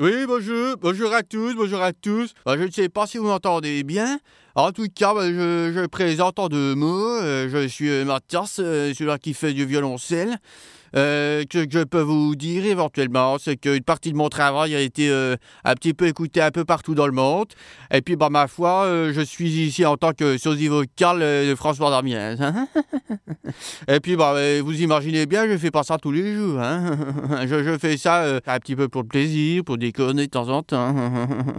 Oui, bonjour, bonjour à tous, bonjour à tous. Bah, je ne sais pas si vous m'entendez bien. En tout cas, bah, je, présente en deux mots. Euh, je suis euh, Mathias, euh, celui qui fait du violoncelle. Euh, ce que je peux vous dire éventuellement, c'est qu'une partie de mon travail a été euh, un petit peu écoutée un peu partout dans le monde. Et puis, bah, ma foi, euh, je suis ici en tant que sosie vocal euh, de François Damiens. Et puis, bah, euh, vous imaginez bien, je fais pas ça tous les jours. hein. je, fais ça euh, un petit peu pour le plaisir, pour déconner de temps en temps.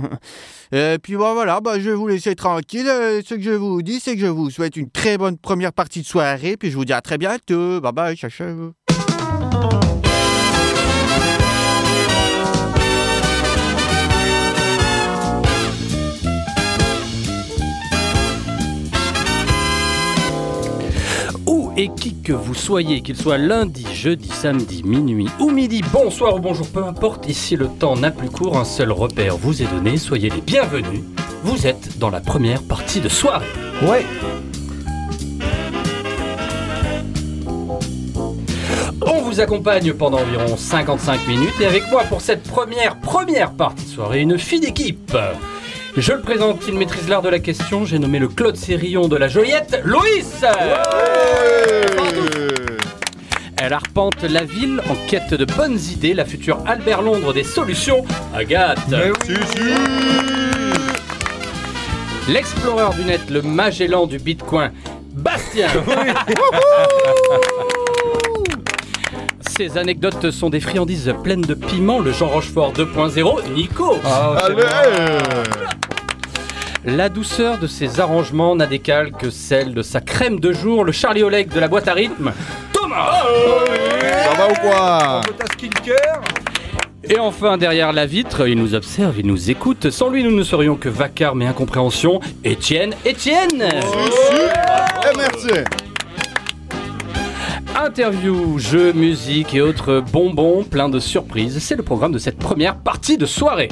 Et puis, bah, voilà, bah, je vais vous laisser tranquille. Ce que je vous dis, c'est que je vous souhaite une très bonne première partie de soirée. Puis, je vous dis à très bientôt. Bye bye, ciao, ciao. Et qui que vous soyez, qu'il soit lundi, jeudi, samedi, minuit ou midi, bonsoir ou bonjour, peu importe, ici le temps n'a plus cours, un seul repère vous est donné, soyez les bienvenus. Vous êtes dans la première partie de soirée. Ouais. On vous accompagne pendant environ 55 minutes et avec moi pour cette première, première partie de soirée, une fille d'équipe. Je le présente, il maîtrise l'art de la question, j'ai nommé le Claude Sérillon de la Joliette, Loïs Elle arpente la ville en quête de bonnes idées, la future Albert Londres des solutions, Agathe. L'explorer du net, le Magellan du Bitcoin, Bastien. Ces anecdotes sont des friandises pleines de piment, le Jean Rochefort 2.0, Nico. La douceur de ses arrangements n'a d'égal que celle de sa crème de jour, le Charlie Oleg de la boîte à rythme, Thomas. Ça va ou quoi Et enfin, derrière la vitre, il nous observe, il nous écoute. Sans lui, nous ne serions que vacarme et incompréhension. Étienne, Étienne Eh, merci. Interview, jeux, musique et autres bonbons plein de surprises. C'est le programme de cette première partie de soirée.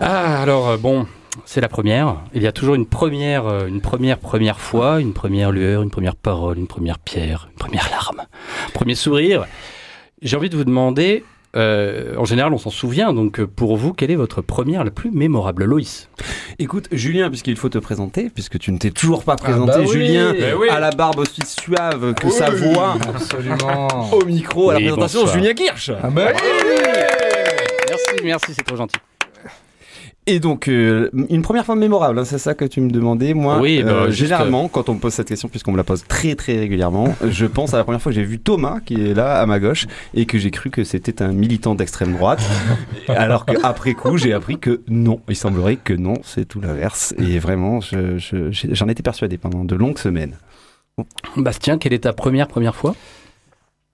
Ah, alors euh, bon, c'est la première. Il y a toujours une première, euh, une première première fois, une première lueur, une première parole, une première pierre, une première larme, un premier sourire. J'ai envie de vous demander, euh, en général, on s'en souvient. Donc, euh, pour vous, quelle est votre première la plus mémorable, Loïs? Écoute, Julien, puisqu'il faut te présenter, puisque tu ne t'es toujours pas présenté, bah oui. Julien, oui. à la barbe aussi suave que sa voix Absolument. au micro, à la présentation, bonsoir. Julien Kirsch. Ah bah oui. Merci, merci, c'est trop gentil. Et donc, euh, une première fois mémorable, hein, c'est ça que tu me demandais. Moi, Oui, bah, euh, juste, généralement, quand on me pose cette question, puisqu'on me la pose très très régulièrement, je pense à la première fois que j'ai vu Thomas, qui est là à ma gauche, et que j'ai cru que c'était un militant d'extrême droite, alors qu'après coup, j'ai appris que non. Il semblerait que non, c'est tout l'inverse. Et vraiment, je- je- j'ai- j'en étais persuadé pendant de longues semaines. Bastien, quelle est ta première première fois?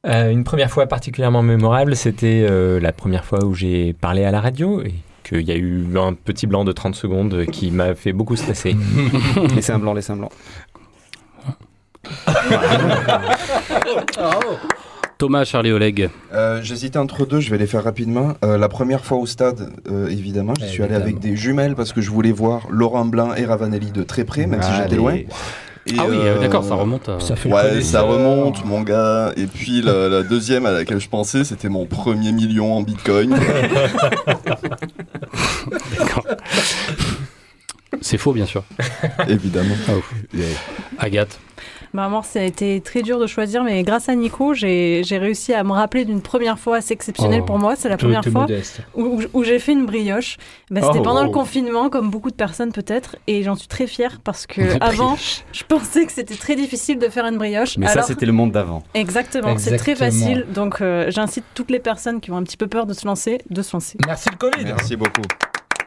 Euh, une première fois particulièrement mémorable, c'était euh, la première fois où j'ai parlé à la radio et qu'il y a eu un petit blanc de 30 secondes qui m'a fait beaucoup stresser. Laissez un blanc, laissez un blanc. Thomas, Charlie Oleg. Euh, J'hésitais entre deux, je vais les faire rapidement. Euh, la première fois au stade, euh, évidemment, j'y suis allé avec des jumelles parce que je voulais voir Laurent Blin et Ravanelli de très près, même si j'étais loin. Et, Ah oui, euh, d'accord, ça remonte à... Ça fait Ouais, ça remonte, mon gars. Et puis la, la deuxième à laquelle je pensais, c'était mon premier million en bitcoin. C'est faux, bien sûr. évidemment. Agathe. Bah, moi, ça a été très dur de choisir, mais grâce à Nico, j'ai réussi à me rappeler d'une première fois assez exceptionnelle Oh, pour moi. C'est la première fois modeste. où, où- où j'ai fait une brioche. Bah, C'était Oh. pendant le confinement, comme beaucoup de personnes peut-être, et j'en suis très fière parce que avant, je pensais que c'était très difficile de faire une brioche. Mais ça, c'était le monde d'avant. exactement, c'est très facile. Donc, euh, j'incite toutes les personnes qui ont un petit peu peur de se lancer, de se lancer. Merci le Covid. Merci beaucoup.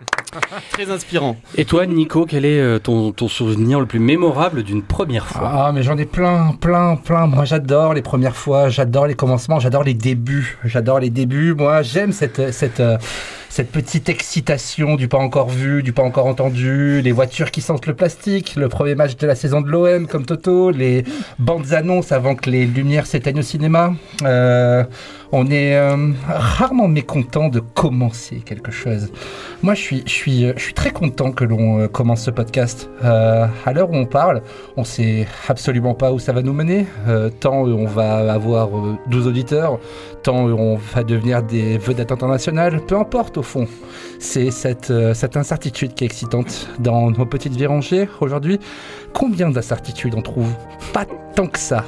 Très inspirant. Et toi, Nico, quel est euh, ton, ton souvenir le plus mémorable d'une première fois? Ah, mais j'en ai plein, plein, plein. Moi, j'adore les premières fois, j'adore les commencements, j'adore les débuts. J'adore les débuts. Moi, j'aime cette, cette, euh, cette petite excitation du pas encore vu, du pas encore entendu, les voitures qui sentent le plastique, le premier match de la saison de l'OM comme Toto, les bandes annonces avant que les lumières s'éteignent au cinéma. Euh, on est euh, rarement mécontent de commencer quelque chose. Moi, je suis, je suis, je suis très content que l'on euh, commence ce podcast. Euh, à l'heure où on parle, on sait absolument pas où ça va nous mener. Euh, tant on va avoir euh, 12 auditeurs, tant on va devenir des vedettes internationales, peu importe au fond. C'est cette, euh, incertitude qui est excitante dans nos petites vies rangées aujourd'hui. Combien d'incertitudes on trouve Pas tant que ça.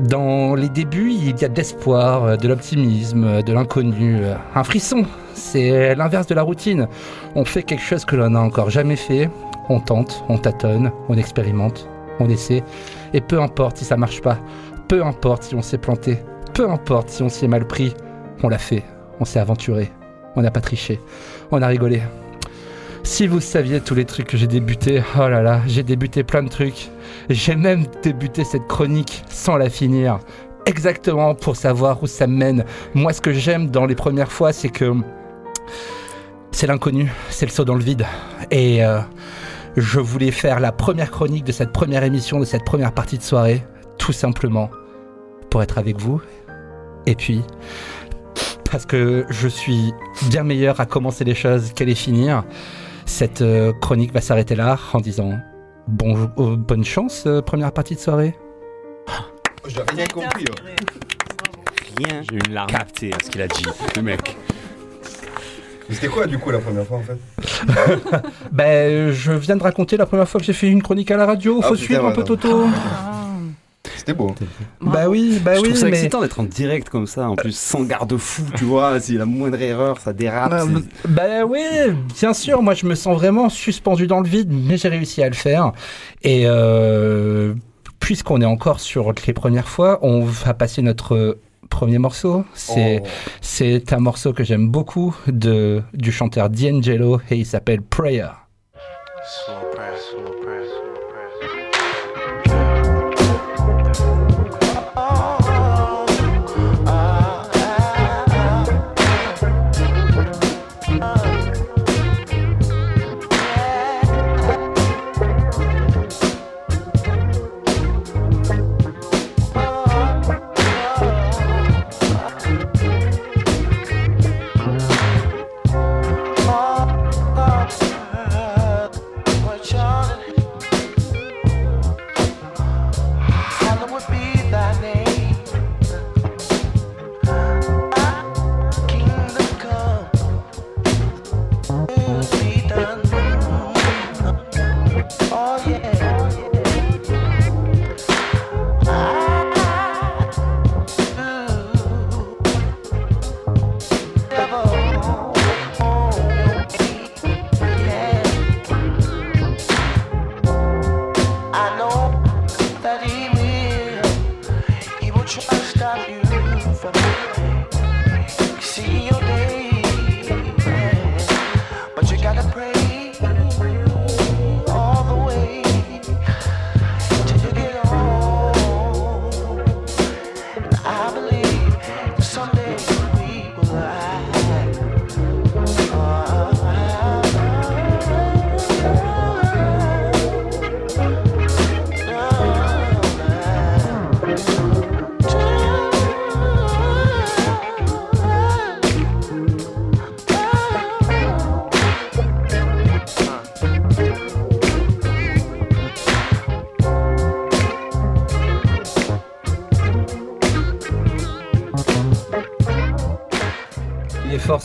Dans les débuts, il y a de l'espoir, euh, de l'optimisme, euh, de l'inconnu, un frisson. C'est l'inverse de la routine. On fait quelque chose que l'on n'a encore jamais fait. On tente, on tâtonne, on expérimente, on essaie. Et peu importe si ça marche pas, peu importe si on s'est planté, peu importe si on s'y est mal pris, on l'a fait, on s'est aventuré, on n'a pas triché, on a rigolé. Si vous saviez tous les trucs que j'ai débuté, oh là là, j'ai débuté plein de trucs. J'ai même débuté cette chronique sans la finir. Exactement pour savoir où ça mène. Moi, ce que j'aime dans les premières fois, c'est que c'est l'inconnu, c'est le saut dans le vide. Et euh, je voulais faire la première chronique de cette première émission, de cette première partie de soirée, tout simplement pour être avec vous. Et puis, parce que je suis bien meilleur à commencer les choses qu'à les finir, cette euh, chronique va s'arrêter là en disant bon, euh, bonne chance, euh, première partie de soirée. J'ai rien compris. oh. Rien J'ai eu une larme. capté à ce qu'il a dit, le mec. Mais C'était quoi du coup la première fois en fait? Ben, je viens de raconter la première fois que j'ai fait une chronique à la radio. Ah, Faut suivre un peu Toto. C'était beau. Bah oui, bah je oui, trouve ça mais. excitant d'être en direct comme ça, en plus sans garde-fou, tu vois. Si la moindre erreur, ça dérape. Bah, bah oui, bien sûr, moi je me sens vraiment suspendu dans le vide, mais j'ai réussi à le faire. Et euh, puisqu'on est encore sur les premières fois, on va passer notre premier morceau. C'est Oh. c'est un morceau que j'aime beaucoup de, du chanteur D'Angelo et il s'appelle Prayer. Slow press, slow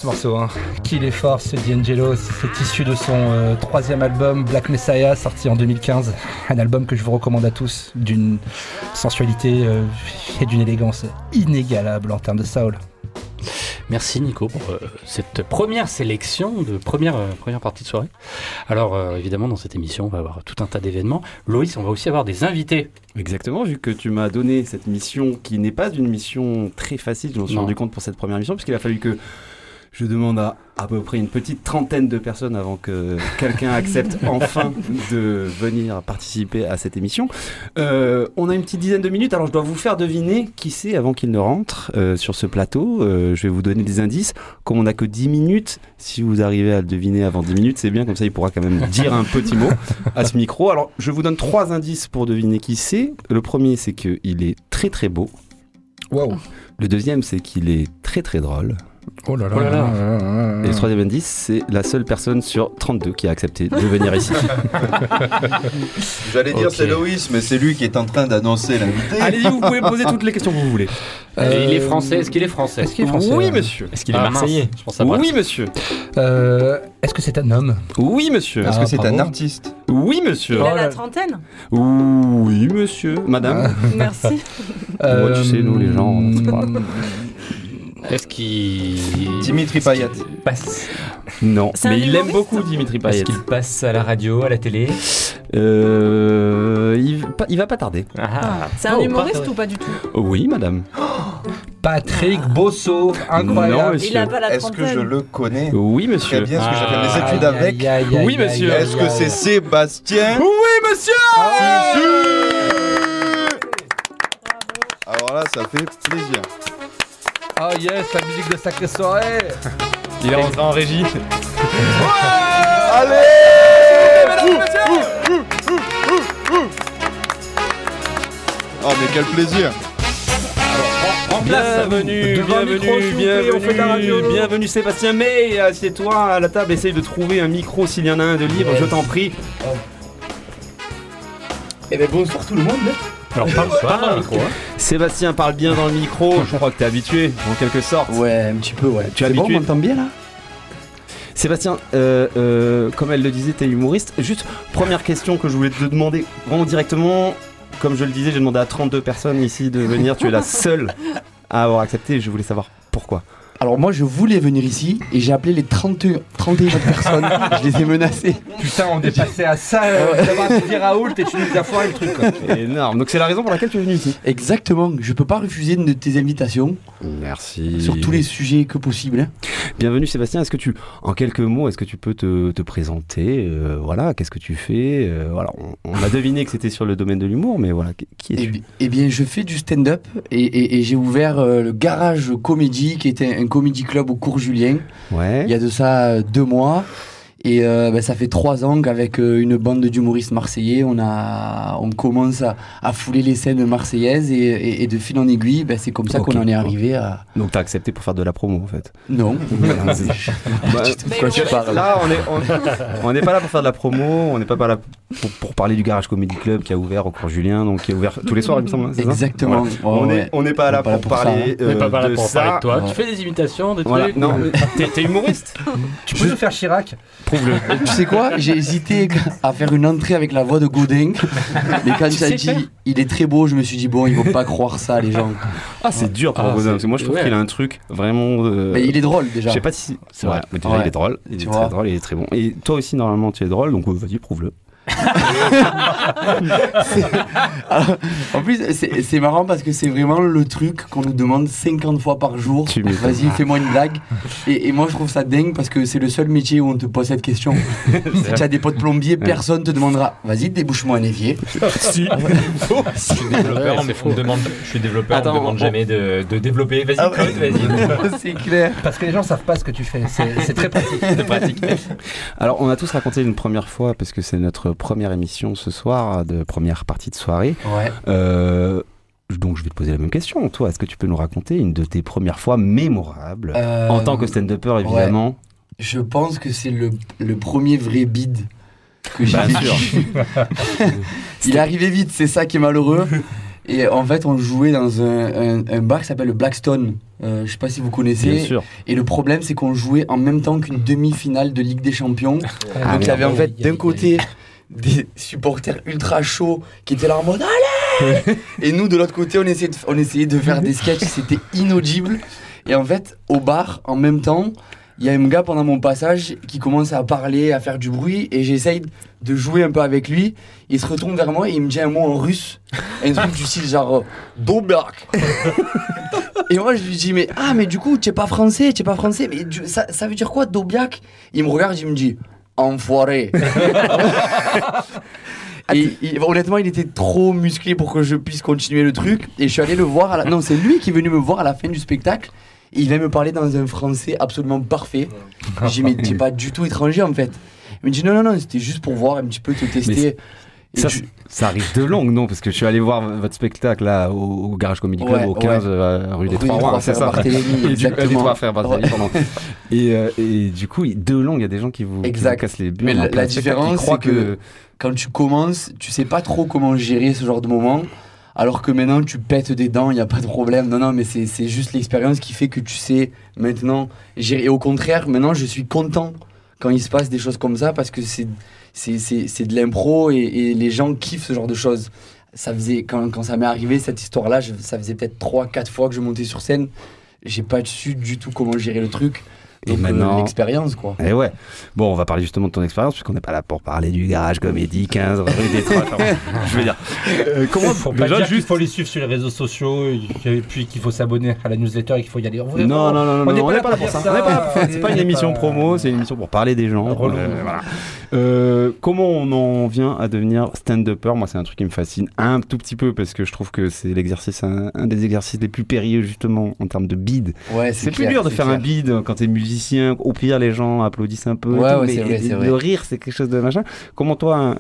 ce morceau, hein. Qu'il est fort ce D'Angelo. C'est issu de son euh, troisième album Black Messiah, sorti en 2015. Un album que je vous recommande à tous, d'une sensualité euh, et d'une élégance inégalable en termes de soul. Merci Nico pour euh, cette première sélection de première, euh, première partie de soirée. Alors euh, évidemment dans cette émission on va avoir tout un tas d'événements. Loïs, on va aussi avoir des invités. Exactement, vu que tu m'as donné cette mission qui n'est pas une mission très facile, je m'en suis rendu compte pour cette première mission, puisqu'il a fallu que Je demande à à peu près une petite trentaine de personnes avant que quelqu'un accepte enfin de venir participer à cette émission. Euh, on a une petite dizaine de minutes, alors je dois vous faire deviner qui c'est avant qu'il ne rentre euh, sur ce plateau. Euh, je vais vous donner des indices. Comme on n'a que 10 minutes, si vous arrivez à le deviner avant 10 minutes, c'est bien, comme ça il pourra quand même dire un petit mot à ce micro. Alors je vous donne trois indices pour deviner qui c'est. Le premier, c'est qu'il est très très beau. Wow. Le deuxième, c'est qu'il est très très drôle. Oh là là. Oh là là. Et le troisième indice, c'est la seule personne sur 32 qui a accepté de venir ici. J'allais dire c'est Loïs, mais c'est lui qui est en train d'annoncer l'invité. Allez-y, vous pouvez poser toutes les questions que vous voulez. Et il est français. Est-ce qu'il est français? Est-ce qu'il est français Oui, euh, monsieur. Est-ce qu'il est Ah, marseillais? Je pense à Brest. Oui, monsieur. euh, Est-ce que c'est un homme? Oui, monsieur. Est-ce Ah, que c'est un artiste? Oui, monsieur. Il a la trentaine? Oui, monsieur. Madame. Merci. Moi, tu sais, nous, les gens. Est-ce qu'il. Dimitri Payet. Passe. Non. C'est Mais il aime beaucoup Dimitri Est-ce Payet. qu'il passe à la radio, à la télé Euh, il, va- il va pas tarder. Ah, C'est un Oh, humoriste ou pas du tout? Oui, madame. Patrick Bosso, Non, incroyable. monsieur. Il a pas la Est-ce que je trentaine. le connais? Oui, Très monsieur. bien, parce que j'ai fait Ah. mes études avec. Oui, monsieur. aïe, Est-ce que c'est. Sébastien? Oui, monsieur. Alors là, ça fait plaisir. Oh yes, la musique de Sacrée Soirée il est rentré en régie. Oh, mais quel plaisir Bienvenue, Devant le micro, bienvenue, s'il vous plaît, on fait de la bienvenue, radio. bienvenue Sébastien. Mais assieds-toi à la table, essaye de trouver un micro s'il y en a un de libre, je t'en prie. Eh ben bonsoir tout le monde Alors parle parle dans le micro. hein. Sébastien parle bien dans le micro, je crois que t'es habitué en quelque sorte. Ouais, un petit peu, ouais. Tu es C'est bon, habitué on m'entend bien là? Sébastien, euh, euh, comme elle le disait, t'es humoriste. Juste, première question que je voulais te demander vraiment directement. Comme je le disais, j'ai demandé à 32 personnes ici de venir. tu es la seule à avoir accepté. Je voulais savoir pourquoi. Alors moi je voulais venir ici et j'ai appelé les 30, 31 autres personnes, je les ai menacées. Putain, on est passé à ça, euh, d'avoir à te dire Raoult et tu nous as foiré le truc quoi. Énorme. Donc c'est la raison pour laquelle tu es venu ici. Exactement, je peux pas refuser une de tes invitations Merci. sur tous les sujets que possible. hein. Bienvenue Sébastien. Est-ce que tu, en quelques mots, est-ce que tu peux te, te présenter euh, Voilà, qu'est-ce que tu fais Euh, Voilà, on, on a deviné que c'était sur le domaine de l'humour, mais voilà, qui- qui Eh, es-tu bi- eh bien je fais du stand-up et, et- et j'ai ouvert euh, le Garage Comédie qui était un comédie club au cours Julien Ouais. il y a de ça euh, deux mois. Et euh, ben, ça fait trois ans qu'avec euh, une bande d'humoristes marseillais, on, a, on commence à, à fouler les scènes marseillaises et, et- et de fil en aiguille, ben, c'est comme ça qu'on en est arrivé à... Donc t'as accepté pour faire de la promo en fait. Non. Bah, Mais quoi tu parles Là, on est, on, on n'est pas là pour faire de la promo, on n'est pas, pas là pour, pour parler du Garage Comedy Club qui a ouvert au cours Julien, donc qui est ouvert tous les soirs, il me semble. hein, Exactement. Voilà. Ouais, on ouais. n'est pas là pas pour, parler On n'est pas euh, là de pour ça. parler de toi. Ouais. Tu fais des imitations, des Voilà, trucs. non, t'es humoriste Tu peux nous faire Chirac Tu sais quoi J'ai hésité à faire une entrée avec la voix de Godin. Mais quand Tu as dit faire il est très beau, je me suis dit bon, ils vont pas croire ça, les gens. Ah, c'est dur pour Ah, Godin, c'est- parce que moi je trouve ouais. qu'il a un truc vraiment. euh, Mais il est drôle déjà. Je sais pas si. C'est vrai. mais déjà, Ouais. il est drôle. Il Tu est très drôle, il est très bon. Et toi aussi, normalement, tu es drôle, donc euh, vas-y, prouve-le. Alors, en plus, c'est marrant parce que c'est vraiment le truc qu'on nous demande 50 fois par jour. Vas-y, fais-moi une blague. Et, et moi, je trouve ça dingue parce que c'est le seul métier où on te pose cette question. si tu as des potes plombiers, personne te demandera Vas-y, débouche-moi un évier. si. Je suis développeur, mais on me demande, je suis développeur, Attends, on me demande on- jamais de, de développer. Vas-y, Ah ouais. Vas-y. c'est clair. Parce que les gens savent pas ce que tu fais, c'est très pratique. Alors, on a tous raconté une première fois, parce que c'est notre première émission ce soir, de première partie de soirée. Ouais. Euh, donc, je vais te poser la même question. Toi, est-ce que tu peux nous raconter une de tes premières fois mémorables? Euh, En tant que stand-upper, évidemment. Je pense que c'est le, le premier vrai bide que j'ai vécu. Il est arrivé vite, c'est ça qui est malheureux. Et en fait, on jouait dans un, un- un bar qui s'appelle le Blackstone. Euh, je sais pas si vous connaissez. Bien sûr. Et le problème, c'est qu'on jouait en même temps qu'une demi-finale de Ligue des Champions. Ah, Donc il y avait en fait d'un côté des supporters ultra chauds qui étaient là en mode Allez Et nous, de l'autre côté, on essayait de, on essayait de faire des sketchs, c'était inaudible. Et en fait, au bar, en même temps, il y a un gars pendant mon passage qui commence à parler, à faire du bruit, et j'essaye de jouer un peu avec lui. Il se retourne vers moi et il me dit un mot en russe, un truc du style genre euh, Dobrak. Et moi, je lui dis, mais ah, mais du coup, tu es pas français, tu es pas français. Mais ça, ça veut dire quoi, Dobiak Il me regarde, il me dit, enfoiré. Et il- honnêtement, il était trop musclé pour que je puisse continuer le truc. Et je suis allé le voir. À la... Non, c'est lui qui est venu me voir à la fin du spectacle. Et il vient me parler dans un français absolument parfait. Je dis, mais t'es pas du tout étranger en fait. Il me dit, non, non, non, c'était juste pour voir un petit peu te tester. Ça, arrive de longue, non? Parce que je suis allé voir votre spectacle là au, au Garage Comedy Club Ouais, au 15 ouais. euh, rue des Trois Rois, c'est ça Et du, exactement. des Trois Frères Barthélemy, Ouais. pardon. Et, euh, et du coup, de longue, il y a des gens qui vous, qui vous cassent les burnes. Mais la, la différence, c'est que, quand tu commences, tu sais pas trop comment gérer ce genre de moment. Alors que maintenant, tu pètes des dents, il n'y a pas de problème. Non, non, mais c'est juste l'expérience qui fait que tu sais maintenant gérer. Et au contraire, maintenant, je suis content quand il se passe des choses comme ça parce que c'est c'est- c'est c'est de l'impro et, et les gens kiffent ce genre de choses. Ça faisait, quand, quand ça m'est arrivé, cette histoire-là, ça faisait peut-être 3-4 fois que je montais sur scène. J'ai pas su du tout comment gérer le truc. Et Donc, euh, maintenant- l'expérience, quoi. Et ouais. Bon, on va parler justement de ton expérience, puisqu'on n'est pas là pour parler du garage comédie 15 rue des Trois. Enfin, je veux dire, euh, comment Faut pas déjà dire juste. faut les suivre sur les réseaux sociaux et puis qu'il faut s'abonner à la newsletter et qu'il faut y aller. Non, non, non, non, non, on n'est pas là pour ça. On n'est pas là pour ça. C'est pas une On émission pas- promo, c'est une émission pour parler des gens. Euh, voilà. Euh, comment on en vient à devenir stand-upper Moi, c'est un truc qui me fascine un tout petit peu parce que je trouve que c'est l'exercice, un, un des exercices les plus périlleux justement en termes de bid. Ouais, C'est plus dur de faire un bid quand t'es musicien. Au pire, les gens applaudissent un peu. Ouais, tout, ouais, mais vrai, le vrai. rire, c'est quelque chose de machin. Comment toi, hein,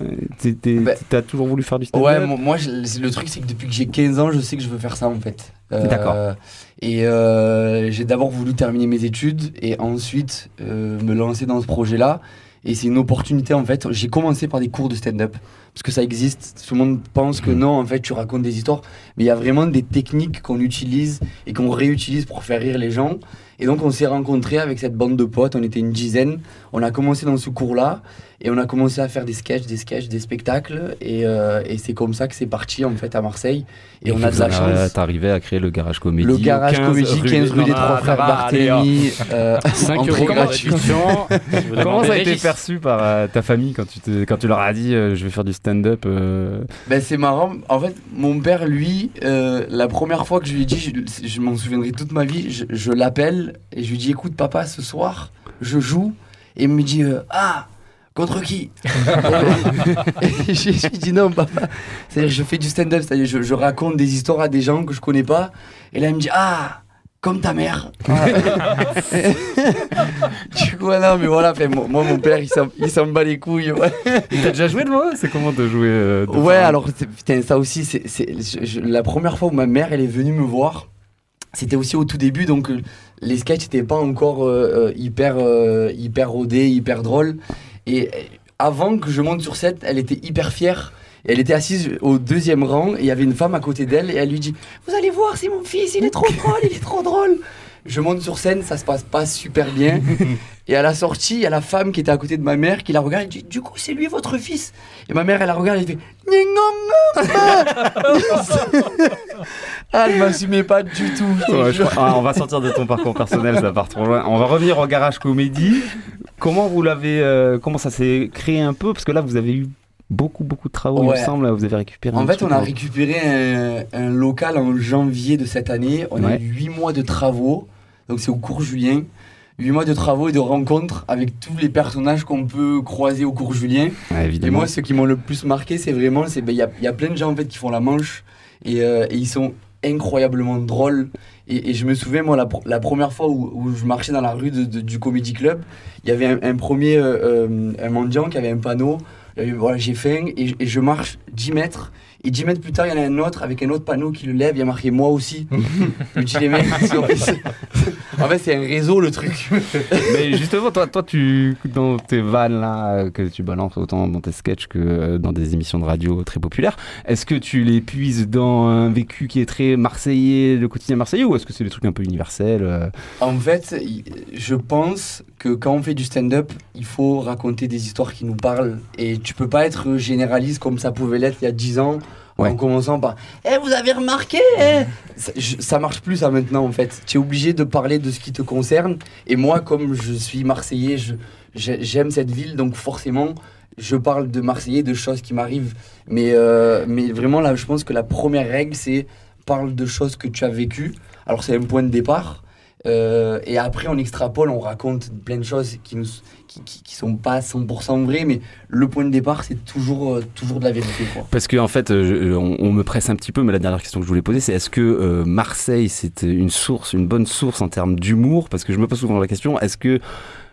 Bah, t'as toujours voulu faire du stand-up Ouais, mo- moi, je- le truc, c'est que depuis que j'ai 15 ans, je sais que je veux faire ça en fait. Euh, D'accord. Et euh, j'ai d'abord voulu terminer mes études et ensuite me lancer dans ce projet-là. Et c'est une opportunité en fait. J'ai commencé par des cours de stand-up parce que ça existe. Tout le monde pense que non, en fait, tu racontes des histoires. Mais il y a vraiment des techniques qu'on utilise et qu'on réutilise pour faire rire les gens. Et donc, on s'est rencontrés avec cette bande de potes. On était une dizaine. On a commencé dans ce cours-là et on a commencé à faire des sketchs, des sketchs, des spectacles. Et, euh, et c'est comme ça que c'est parti en fait à Marseille. Et, on a de la chance. T'arrivais à créer le garage comédie. Le garage 15 comédie 15 rue des Trois Frères. Barthélemy. euh, 5 entrée euros gratuitement. Comment ça a été perçu par euh, ta famille quand tu, te- quand tu leur as dit euh, je vais faire du stand-up euh, Ben, c'est marrant. En fait, mon père, lui, euh, la première fois que je lui ai dit, je, je m'en souviendrai toute ma vie, je, je l'appelle et je lui dis écoute, papa, ce soir, je joue. Et il me dit euh, ah, contre qui je lui ai dit non, papa. C'est-à-dire, je fais du stand-up, c'est-à-dire, je, je raconte des histoires à des gens que je connais pas. Et là, il me dit ah, comme ta mère. du coup, non, mais voilà, fait, moi, mon père, il s'en- bat les couilles. T'as déjà joué de moi? C'est comment de jouer euh, de Ouais, alors putain, ça aussi, c'est la première fois où ma mère elle est venue me voir, c'était aussi au tout début, donc euh, les sketchs n'étaient pas encore euh, euh, hyper, euh, hyper rodés, hyper drôles. Et euh, avant que je monte sur scène, elle était hyper fière. Elle était assise au deuxième rang et il y avait une femme à côté d'elle et elle lui dit Vous allez voir, c'est mon fils, il est trop drôle, il est trop drôle. Je monte sur scène, ça se passe pas super bien. Et à la sortie, il y a la femme qui était à côté de ma mère qui la regarde et dit Du coup, c'est lui votre fils Et ma mère, elle la regarde et elle fait. Ah, elle m'assumait pas du tout. Ouais, je ah, on va sortir de ton parcours personnel, ça part trop loin. On va revenir au garage comédie. Comment vous l'avez, euh, comment ça s'est créé un peu? Parce que là, vous avez eu beaucoup, beaucoup de travaux, il Ouais. me semble. là, Vous avez récupéré. En fait, on a récupéré un, un local en janvier de cette année. On a eu 8 mois de travaux. Donc, c'est au cours Julien. 8 mois de travaux et de rencontres avec tous les personnages qu'on peut croiser au cours Julien. Ouais, Et moi, ce qui m'ont le plus marqué, c'est vraiment, c'est ben, il y, a, y a plein de gens en fait qui font la manche et, euh, et ils sont incroyablement drôles. Et, et je me souviens, moi, la, pr- la première fois où, où je marchais dans la rue de- de- du Comedy Club, il y avait un, un premier euh, euh, un mendiant qui avait un panneau. Avait, voilà, j'ai faim et, et je marche 10 mètres. Et 10 mètres plus tard, il y en a un autre avec un autre panneau qui le lève. Il y a marqué moi aussi. je dis, les mecs, en fait, c'est un réseau le truc. Mais justement, toi, toi, tu dans tes vannes là que tu balances autant dans tes sketchs que euh, dans des émissions de radio très populaires, est-ce que tu les puises dans un vécu qui est très marseillais, le quotidien marseillais, ou est-ce que c'est des trucs un peu universels euh? En fait, je pense que quand on fait du stand-up, il faut raconter des histoires qui nous parlent. Et tu peux pas être généraliste comme ça pouvait l'être il y a 10 ans, Ouais. en commençant par Eh, vous avez remarqué eh ça, je- ça marche plus ça maintenant en fait. Tu es obligé de parler de ce qui te concerne. Et moi, comme je suis marseillais, j'aime cette ville, donc forcément, je parle de Marseillais, de choses qui m'arrivent. Mais, euh, mais vraiment, là, je pense que la première règle, c'est parle de choses que tu as vécues. Alors c'est un point de départ. Euh, et après, on extrapole, on raconte plein de choses qui nous qui, qui, qui sont pas 100% vraies, mais le point de départ, c'est toujours, euh, toujours de la vérité. Parce que en fait, euh, on, me presse un petit peu, mais la dernière question que je voulais poser, c'est est-ce que Marseille c'est une source, une bonne source en termes d'humour? Parce que je me pose souvent la question est-ce que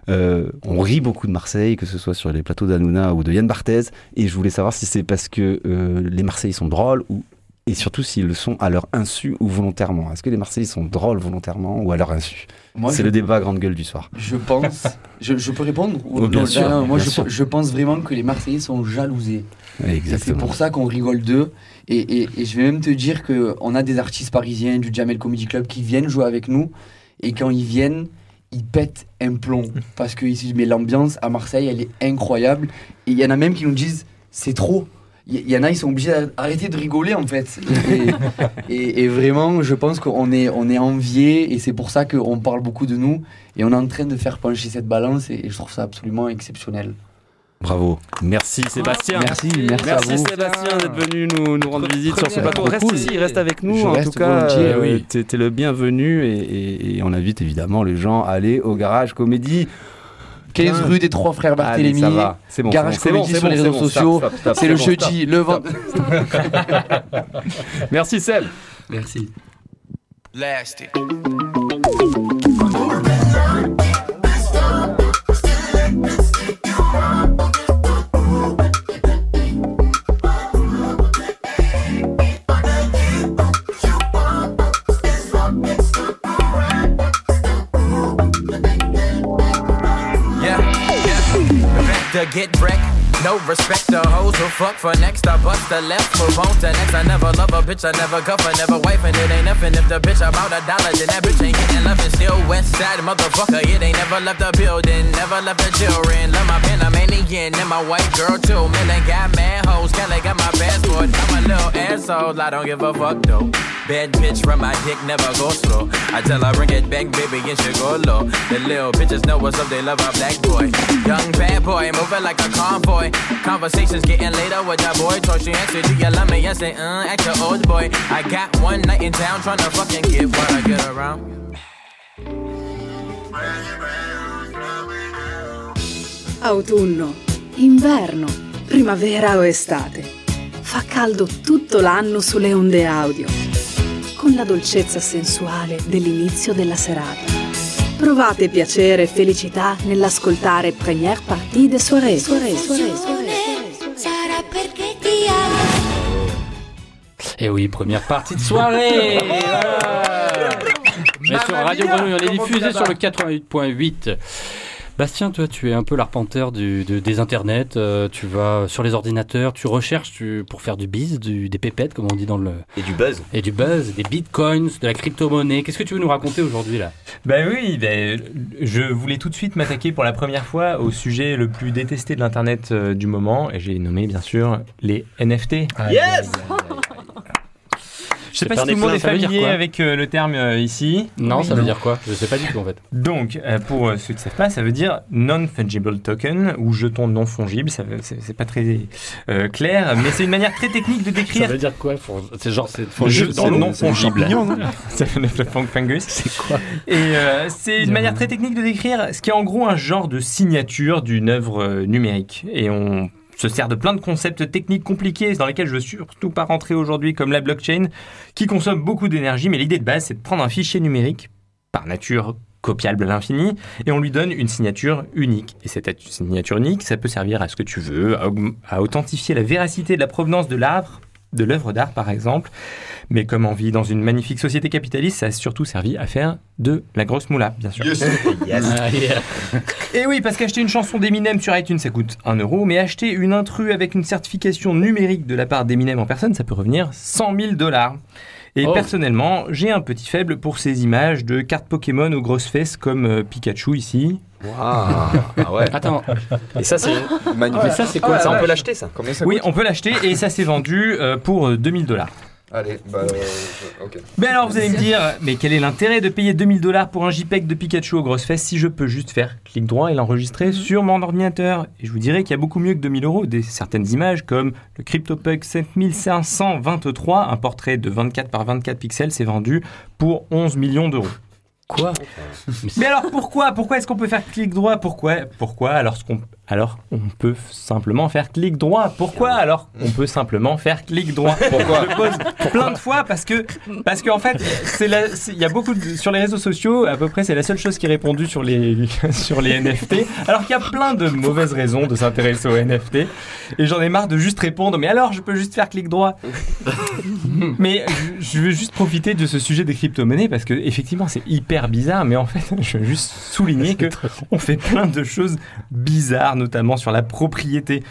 on rit beaucoup de Marseille, que ce soit sur les plateaux d'Anouna ou de Yann Barthez, et je voulais savoir si c'est parce que les Marseillais sont drôles ou et surtout s'ils le sont à leur insu ou volontairement. Est-ce que les Marseillais sont drôles volontairement ou à leur insu C'est le débat grande gueule du soir. je pense. je, je peux répondre ou- Oh, bien non, sûr, non, Moi, bien je, sûr. je pense vraiment que les Marseillais sont jalousés. C'est pour ça qu'on rigole d'eux. Et, et- et je vais même te dire qu'on a des artistes parisiens du Jamel Comedy Club qui viennent jouer avec nous. Et quand ils viennent, ils pètent un plomb. Parce que mais l'ambiance à Marseille, elle est incroyable. Et il y en a même qui nous disent c'est trop. Il y, en a, ils sont obligés d'arrêter de rigoler en fait. Et, et- et vraiment, je pense qu'on est, on est enviés. Et c'est pour ça qu'on parle beaucoup de nous. Et on est en train de faire pencher cette balance. Et, et je trouve ça absolument exceptionnel. Bravo. Merci Sébastien. Merci, merci, à Merci vous. Sébastien d'être venu nous, nous rendre visite sur ce plateau. Reste Cool. ici, reste avec nous. Je en tout cas, euh, oui. t'es t'es le bienvenu et, et- et on invite évidemment les gens à aller au Garage Comédie. 15 rue des Trois Frères va. C'est bon. Garage c'est bon, Comédie sur les réseaux sociaux. C'est le jeudi, le. Merci Seb. Merci. Lasted. Yeah, get wrecked. No respect to hoes who fuck for next. I bust the left, move on to next. I never love a bitch, I never cuff, I never wife, and it ain't nothing. If the bitch about a dollar, then that bitch ain't getting love. It's still west side, motherfucker. It ain't never left the building, never left the children. Love my Panamanian and my white girl too. Man, they got mad hoes, Kelly got my passport. I'm a little asshole, I don't give a fuck though. Bad bitch from my dick, never go slow. I tell her bring it back, baby, and she go low. The little bitches know what's up, they love our black boy. Young bad boy, moving like a convoy. Conversations getting later with that boy. Told she answer, do you love me? I say, uh, act your old boy. I got one night in town trying to fucking get what I get around. Autunno, inverno, primavera o estate. Fa caldo tutto l'anno sulle onde audio, con la dolcezza sensuale dell'inizio della serata. Provate piacere e felicità nell'ascoltare Première Partie de Soirée. Soirée, soirée, soirée. Sarà perché ti amo. Et oui, première partie de soirée Voilà. Mais sur Radio Grenouille, on est diffusé sur le 88.8. Bastien, toi, tu es un peu l'arpenteur du, de- des internets. euh, tu vas sur les ordinateurs, tu recherches tu, pour faire du biz, du, des pépettes, comme on dit dans le. Et du buzz. Et du buzz, des bitcoins, de la crypto-monnaie. Qu'est-ce que tu veux nous raconter aujourd'hui là? Ben oui, ben, je voulais tout de suite m'attaquer pour la première fois au sujet le plus détesté de l'Internet euh, du moment, et j'ai nommé bien sûr les NFT. Yes Je sais pas si tout le monde est ça veut dire familier avec euh, le terme euh, ici. Non, ça veut dire quoi? Je sais pas du tout en fait. Donc, euh, pour euh, ceux qui ne savent pas, ça veut dire non-fungible token ou jeton non fongible. Ça veut- C'est pas très euh, clair, mais c'est une manière très technique de Ça décrire. veut dire quoi? C'est genre c'est Je- dans c'est C'est Ça quoi? Et euh, c'est une manière très technique de décrire ce qui est en gros un genre de signature d'une œuvre numérique. Et on se sert de plein de concepts techniques compliqués dans lesquels je veux surtout pas rentrer aujourd'hui, comme la blockchain, qui consomme beaucoup d'énergie. Mais l'idée de base, c'est de prendre un fichier numérique, par nature copiable à l'infini, et on lui donne une signature unique. Et cette signature unique, ça peut servir à ce que tu veux, à, authentifier la véracité de la provenance de l'art, de l'œuvre d'art par exemple. Mais comme on vit dans une magnifique société capitaliste, ça a surtout servi à faire de la grosse moula, bien sûr. Yes. Yes. Ah, yeah. Et oui, parce qu'acheter une chanson d'Eminem sur iTunes, ça coûte 1 euro, mais acheter une intrus avec une certification numérique de la part d'Eminem en personne, ça peut revenir 100 000 dollars. Et Oh. personnellement, j'ai un petit faible pour ces images de cartes Pokémon aux grosses fesses comme euh, Pikachu ici. Waouh. Ah ouais. Attends, Et ça, c'est. Magnifique. mais ça c'est quoi Ça, ça on peut l'acheter, ça. Oui, on peut l'acheter et ça s'est vendu euh, pour euh, 2000 dollars. Allez, bah. euh, ok. Mais alors vous allez me dire, mais quel est l'intérêt de payer 2000 dollars pour un JPEG de Pikachu aux grosses fesses si je peux juste faire clic droit et l'enregistrer sur mon ordinateur? Et je vous dirais qu'il y a beaucoup mieux que 2000 euros. Des, certaines images comme le CryptoPug 7523, un portrait de 24 par 24 pixels, s'est vendu pour 11 millions d'euros. Quoi? Mais alors pourquoi? Pourquoi est-ce qu'on peut faire clic droit? Pourquoi? Pourquoi? Alors ce qu'on alors on peut simplement faire clic droit. Pourquoi alors on peut simplement faire clic droit? Pourquoi? Je pose plein de fois parce que parce qu'en fait la- c'est- il y a beaucoup de, sur les réseaux sociaux à peu près c'est la seule chose qui est répondue sur les sur les NFT alors qu'il y a plein de mauvaises raisons de s'intéresser aux NFT et j'en ai marre de juste répondre mais alors je peux juste faire clic droit. Mais je, je veux juste profiter de ce sujet des crypto-monnaies parce que effectivement c'est hyper bizarre, mais en fait je veux juste souligner que on fait plein de choses bizarres, notamment sur la propriété.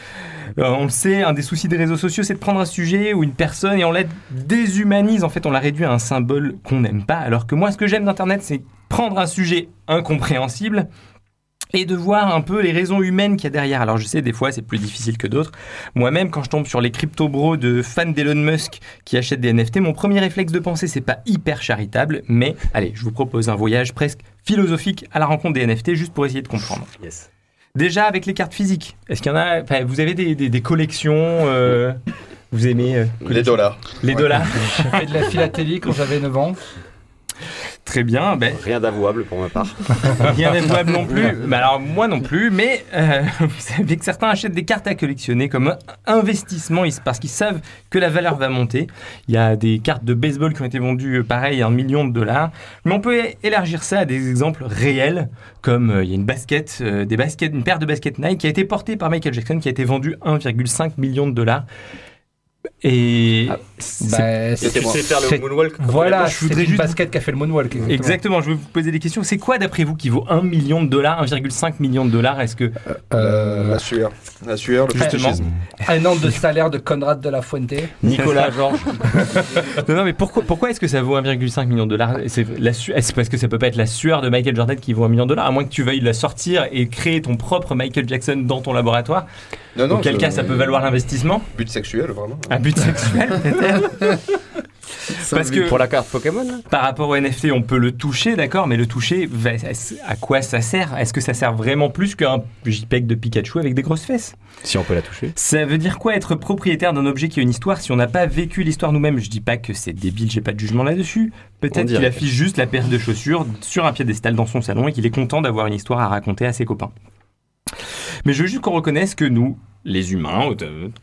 Euh, on le sait, un des soucis des réseaux sociaux, c'est de prendre un sujet ou une personne et on la déshumanise. En fait, on la réduit à un symbole qu'on n'aime pas. Alors que moi, ce que j'aime d'Internet, c'est prendre un sujet incompréhensible et de voir un peu les raisons humaines qu'il y a derrière. Alors je sais, des fois c'est plus difficile que d'autres. Moi-même, quand je tombe sur les crypto bros de fans d'Elon Musk qui achètent des NFT, mon premier réflexe de pensée, c'est pas hyper charitable, mais allez, je vous propose un voyage presque philosophique à la rencontre des NFT juste pour essayer de comprendre. Déjà avec les cartes physiques, est-ce qu'il y en a enfin, Vous avez des, des- des collections euh, Vous aimez euh, Les dollars. Les dollars J'ai fait de la philatélie quand j'avais 9 ans. Très bien. Ben, Rien d'avouable pour ma part. Rien d'avouable non plus. Mais alors moi non plus. Mais euh, vous savez que certains achètent des cartes à collectionner comme investissement parce qu'ils savent que la valeur va monter. Il y a des cartes de baseball qui ont été vendues euh, pareil un million de dollars. Mais on peut élargir ça à des exemples réels comme euh, il y a une basket, euh, des baskets, une paire de baskets Nike qui a été portée par Michael Jackson qui a été vendue 1,5 million de dollars. Et c'est- Bah, Et tu sais faire le c'est- moonwalk Voilà, Je je voudrais voudrais une juste- basket qui a fait le moonwalk. Exactement. Exactement, je vais vous poser des questions. C'est quoi d'après vous qui vaut 1 million de dollars, 1,5 million de dollars? Est-ce que Euh, la sueur. La sueur, le. Un an de salaire de Conrad de la Fuente. Nicolas Georges Non, non, mais pourquoi, pourquoi est-ce que ça vaut 1,5 million de dollars? C'est la su- est-ce parce que ça peut pas être la sueur de Michael Jordan qui vaut 1 million de dollars, à moins que tu veuilles la sortir et créer ton propre Michael Jackson dans ton laboratoire? Non, non. Auquel cas, ça peut valoir l'investissement. But sexuel, vraiment. Un but sexuel, peut-être. Parce que Pour la carte Pokémon là par rapport au NFT, on peut le toucher, d'accord, mais le toucher, à quoi ça sert? Est-ce que ça sert vraiment plus qu'un JPEG de Pikachu avec des grosses fesses? Si on peut la toucher. Ça veut dire quoi être propriétaire d'un objet qui a une histoire si on n'a pas vécu l'histoire nous-mêmes? Je dis pas que c'est débile, j'ai pas de jugement là-dessus. Peut-être qu'il affiche juste la paire de chaussures sur un piédestal dans son salon et qu'il est content d'avoir une histoire à raconter à ses copains. Mais je veux juste qu'on reconnaisse que nous, les humains,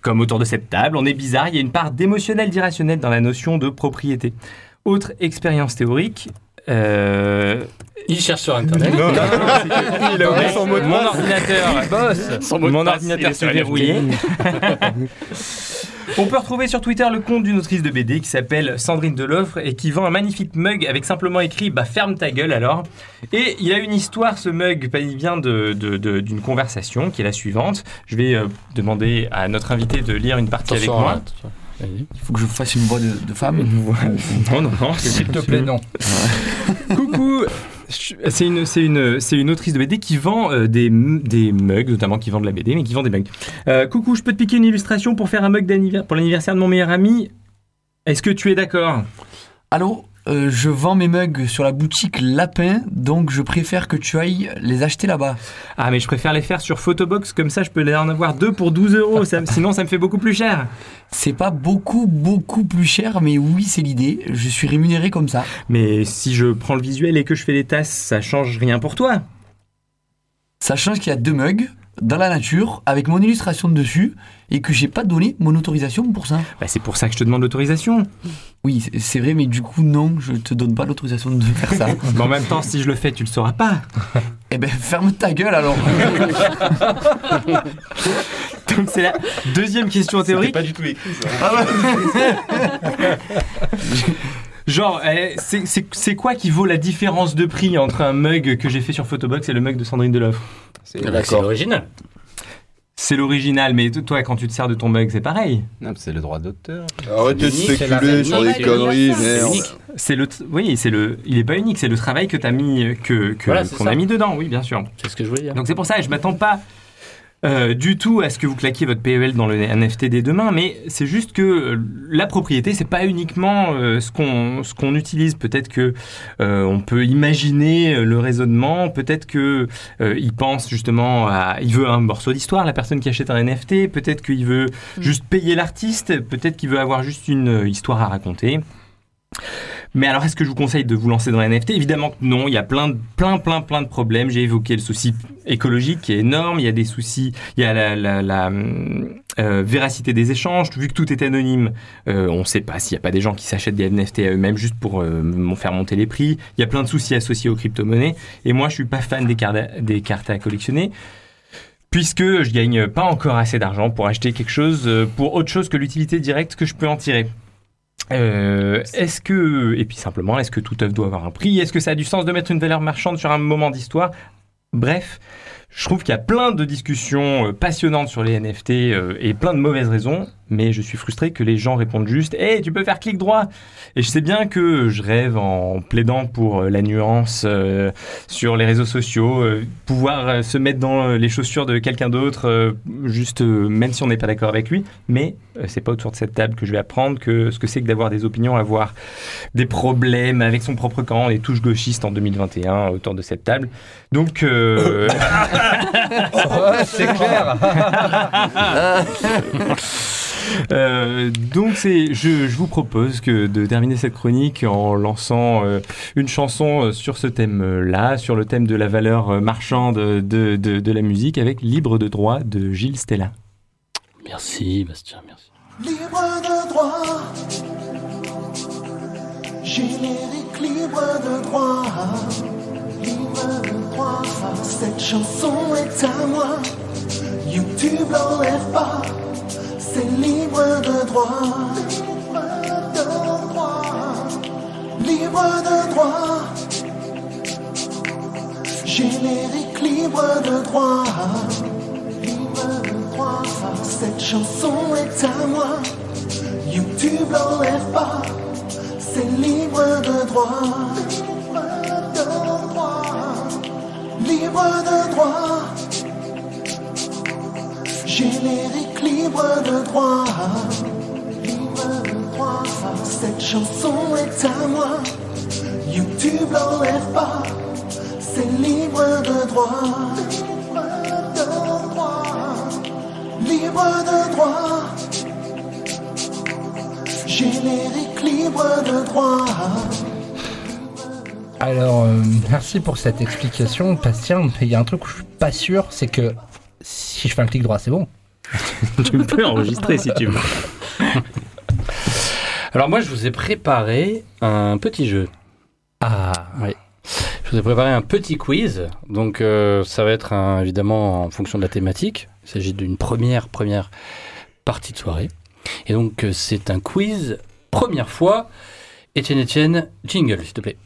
comme autour de cette table, on est bizarre, il y a une part d'émotionnel, d'irrationnel dans la notion de propriété. Autre expérience théorique. euh, Il cherche sur Internet. non, non, non, Il a oublié son mot de mon ordinateur, Son mot de mon passe, ordinateur s'est verrouillé. On peut retrouver sur Twitter le compte d'une autrice de BD qui s'appelle Sandrine Deloffre et qui vend un magnifique mug avec simplement écrit bah ferme ta gueule alors. Et il a une histoire ce mug, bah, il vient de- de- de- d'une conversation qui est la suivante. Je vais euh, demander à notre invité de lire une partie Attention, avec moi. attention. Vas-y. Il faut que je fasse une voix de, de femme. Non, non, non. S'il te plaît, non. Coucou c'est une, c'est, une, c'est une autrice de BD qui vend euh, des, des mugs, notamment qui vend de la BD, mais qui vend des mugs. Euh, coucou, je peux te piquer une illustration pour faire un mug pour l'anniversaire de mon meilleur ami? Est-ce que tu es d'accord? Allô, euh, je vends mes mugs sur la boutique Lapin, donc je préfère que tu ailles les acheter là-bas. Ah, mais je préfère les faire sur Photobox, comme ça je peux en avoir deux pour 12 euros, ça- sinon ça me fait beaucoup plus cher. C'est pas beaucoup, beaucoup plus cher, mais oui, c'est l'idée. Je suis rémunéré comme ça. Mais si je prends le visuel et que je fais les tasses, ça change rien pour toi. Ça change qu'il y a deux mugs dans la nature avec mon illustration dessus et que j'ai pas donné mon autorisation pour ça. Bah, c'est pour ça que je te demande l'autorisation. Oui, c'est- vrai, mais du coup, non, je te donne pas l'autorisation de faire ça. Mais en même temps, si je le fais, tu le sauras pas. eh ben, ferme ta gueule alors. Donc c'est la deuxième question théorique. pas du tout écrit ça. Ah Genre, eh, c'est- quoi qui vaut la différence de prix entre un mug que j'ai fait sur Photobox et le mug de Sandrine Deloffre C'est l'original. C'est l'original, mais toi, quand tu te sers de ton mug, c'est pareil. Non, c'est le droit d'auteur. Arrêtez de spéculer sur des conneries, c'est merde. unique. C'est le, oui, c'est le, il est pas unique, c'est le travail que t'as mis, que, que- qu'on a mis dedans, oui, bien sûr. C'est ce que je voulais dire. Donc c'est pour ça, je m'attends pas. Euh, du tout à ce que vous claquiez votre PEL dans le NFT dès demain, mais c'est juste que euh, la propriété, c'est pas uniquement euh, ce qu'on ce qu'on utilise. Peut-être que euh, on peut imaginer le raisonnement. Peut-être que il pense justement à, il veut un morceau d'histoire, la personne qui achète un NFT. Peut-être qu'il veut juste payer l'artiste. Peut-être qu'il veut avoir juste une histoire à raconter. Mais alors, est-ce que je vous conseille de vous lancer dans les NFT Évidemment que non. Il y a plein, plein, plein, plein de problèmes. J'ai évoqué le souci écologique qui est énorme. Il y a des soucis. Il y a la, euh, véracité des échanges. Vu que tout est anonyme, euh, on ne sait pas s'il n'y a pas des gens qui s'achètent des NFT à eux-mêmes juste pour euh, faire monter les prix. Il y a plein de soucis associés aux crypto-monnaies. Et moi, je suis pas fan des cartes, des cartes à collectionner puisque je gagne pas encore assez d'argent pour acheter quelque chose euh, pour autre chose que l'utilité directe que je peux en tirer. Euh, est-ce que, et puis simplement, est-ce que toute œuvre doit avoir un prix? Est-ce que ça a du sens de mettre une valeur marchande sur un moment d'histoire? Bref, je trouve qu'il y a plein de discussions euh, passionnantes sur les NFT euh, et plein de mauvaises raisons, mais je suis frustré que les gens répondent juste Hey, tu peux faire clic droit Et je sais bien que je rêve en plaidant pour euh, la nuance euh, sur les réseaux sociaux, euh, pouvoir se mettre dans les chaussures de quelqu'un d'autre, euh, juste même si on n'est pas d'accord avec lui, mais c'est pas autour de cette table que je vais apprendre que ce que c'est que d'avoir des opinions, avoir des problèmes avec son propre camp, les touches gauchistes en 2021 autour de cette table. Donc, euh, Ouais, c'est clair. Euh, donc c'est, je, je vous propose que de terminer cette chronique en lançant euh, une chanson euh, sur ce thème-là, sur le thème de la valeur marchande de, de, de la musique avec Libre de droit de Gilles Stella. Merci, Bastien, merci. Libre de droit. Générique libre de droit. Libre de Cette chanson est à moi. YouTube l'enlève pas. C'est libre de droit. Libre de droit. Libre de droit. Générique libre de droit. Libre de droit. Cette chanson est à moi. YouTube l'enlève pas. C'est libre de droit. Libre de droit. Générique libre de droit. Libre de droit. Cette chanson est à moi. YouTube l'enlève pas. C'est libre de droit. Libre de droit. Libre de droit. Générique libre de droit. Alors, euh, merci pour cette explication, Bastien. Il y a un truc où je suis pas sûr, c'est que si je fais un clic droit, c'est bon. tu peux enregistrer si tu veux. Alors moi, je vous ai préparé un petit jeu. Ah. Oui. Je vous ai préparé un petit quiz. Donc euh, ça va être un- évidemment en fonction de la thématique. Il s'agit d'une première première partie de soirée. Et donc euh, c'est un quiz première fois. Étienne Étienne, jingle s'il te plaît.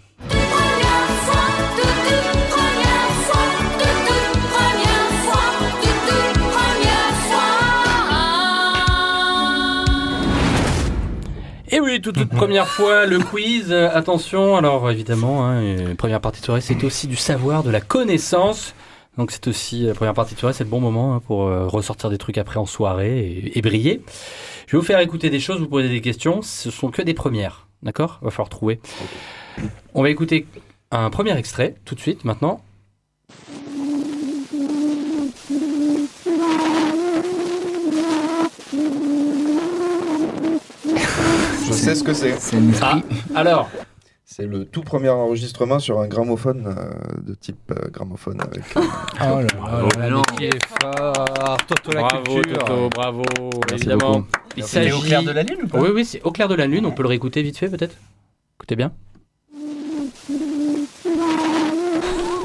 Et oui, toute, première fois, le quiz. Euh, attention, alors évidemment, hein, euh, première partie de soirée, c'est aussi du savoir, de la connaissance. Donc c'est aussi, la première partie de soirée, c'est le bon moment hein, pour euh, ressortir des trucs après en soirée et, et briller. Je vais vous faire écouter des choses, vous poser des questions. Ce sont que des premières, d'accord? Va falloir trouver. On va écouter un premier extrait tout de suite, maintenant. Je sais ce que c'est. Ah, alors C'est le tout premier enregistrement sur un gramophone euh, de type euh, gramophone avec. euh, Oh là là, Bravo, là qui est fort. Toto la Bravo, culture. Toto, bravo, Merci évidemment. beaucoup. Il s'agit... au clair de la lune ou pas Oui, oui, c'est au clair de la lune. On peut le réécouter vite fait, peut-être? Écoutez bien.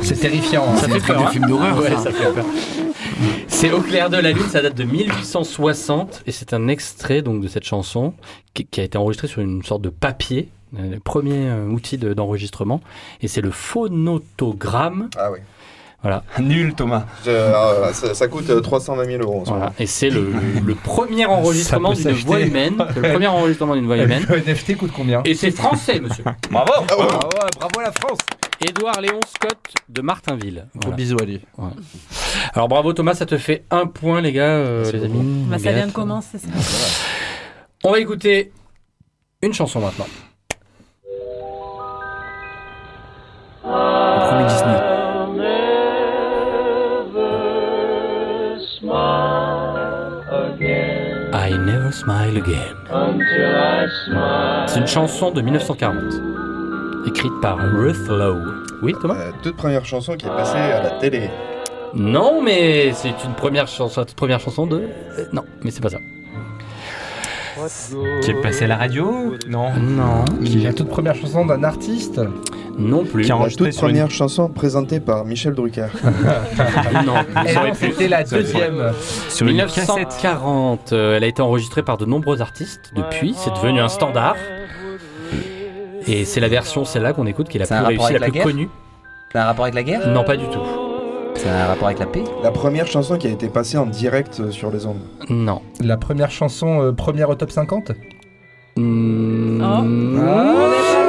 C'est terrifiant. Ça fait peur. hein Ouais, ça. ça fait peur. C'est au clair de la lune, ça date de 1860 et c'est un extrait donc de cette chanson qui, qui a été enregistré sur une sorte de papier, euh, le premier euh, outil de- d'enregistrement et c'est le phonotogramme. Ah oui. Voilà. Nul, Thomas. Je- euh, ça, ça coûte euh, 320 000 euros. Voilà. Et c'est le, le premier enregistrement d'une voix humaine. Le premier enregistrement d'une voix humaine. Le NFT coûte combien? Et c'est français, monsieur. Bravo Ah ouais, bravo à la France. Édouard Léon Scott de Martinville. Gros bisous à lui. Ouais. Alors bravo Thomas, ça te fait un point les gars, euh, les amis. Bah, les ça gars. vient de commencer. ça. On va écouter une chanson maintenant. Le premier Disney. I Never Smile Again. C'est une chanson de 1940, écrite par Ruth Lowe. Oui, Thomas La toute première chanson qui est passée à la télé. Non, mais c'est une première chanson, la toute première chanson de. euh, non, mais c'est pas ça. Qui est passé à la radio Non. Non. La toute première chanson d'un artiste Non plus. Qui a La enregistré toute une- première chanson présentée par Michel Drucker. non. C'était la deuxième. Sur une cassette. 1940, euh, elle a été enregistrée par de nombreux artistes. Depuis, c'est devenu un standard. Et c'est la version, celle-là qu'on écoute, qui est la plus réussie, la plus connue. C'est un rapport avec la guerre Non, pas du tout. C'est un rapport avec la paix La première chanson qui a été passée en direct euh, sur les ondes. Non. La première chanson, euh, première au top 50 Mm, Ah.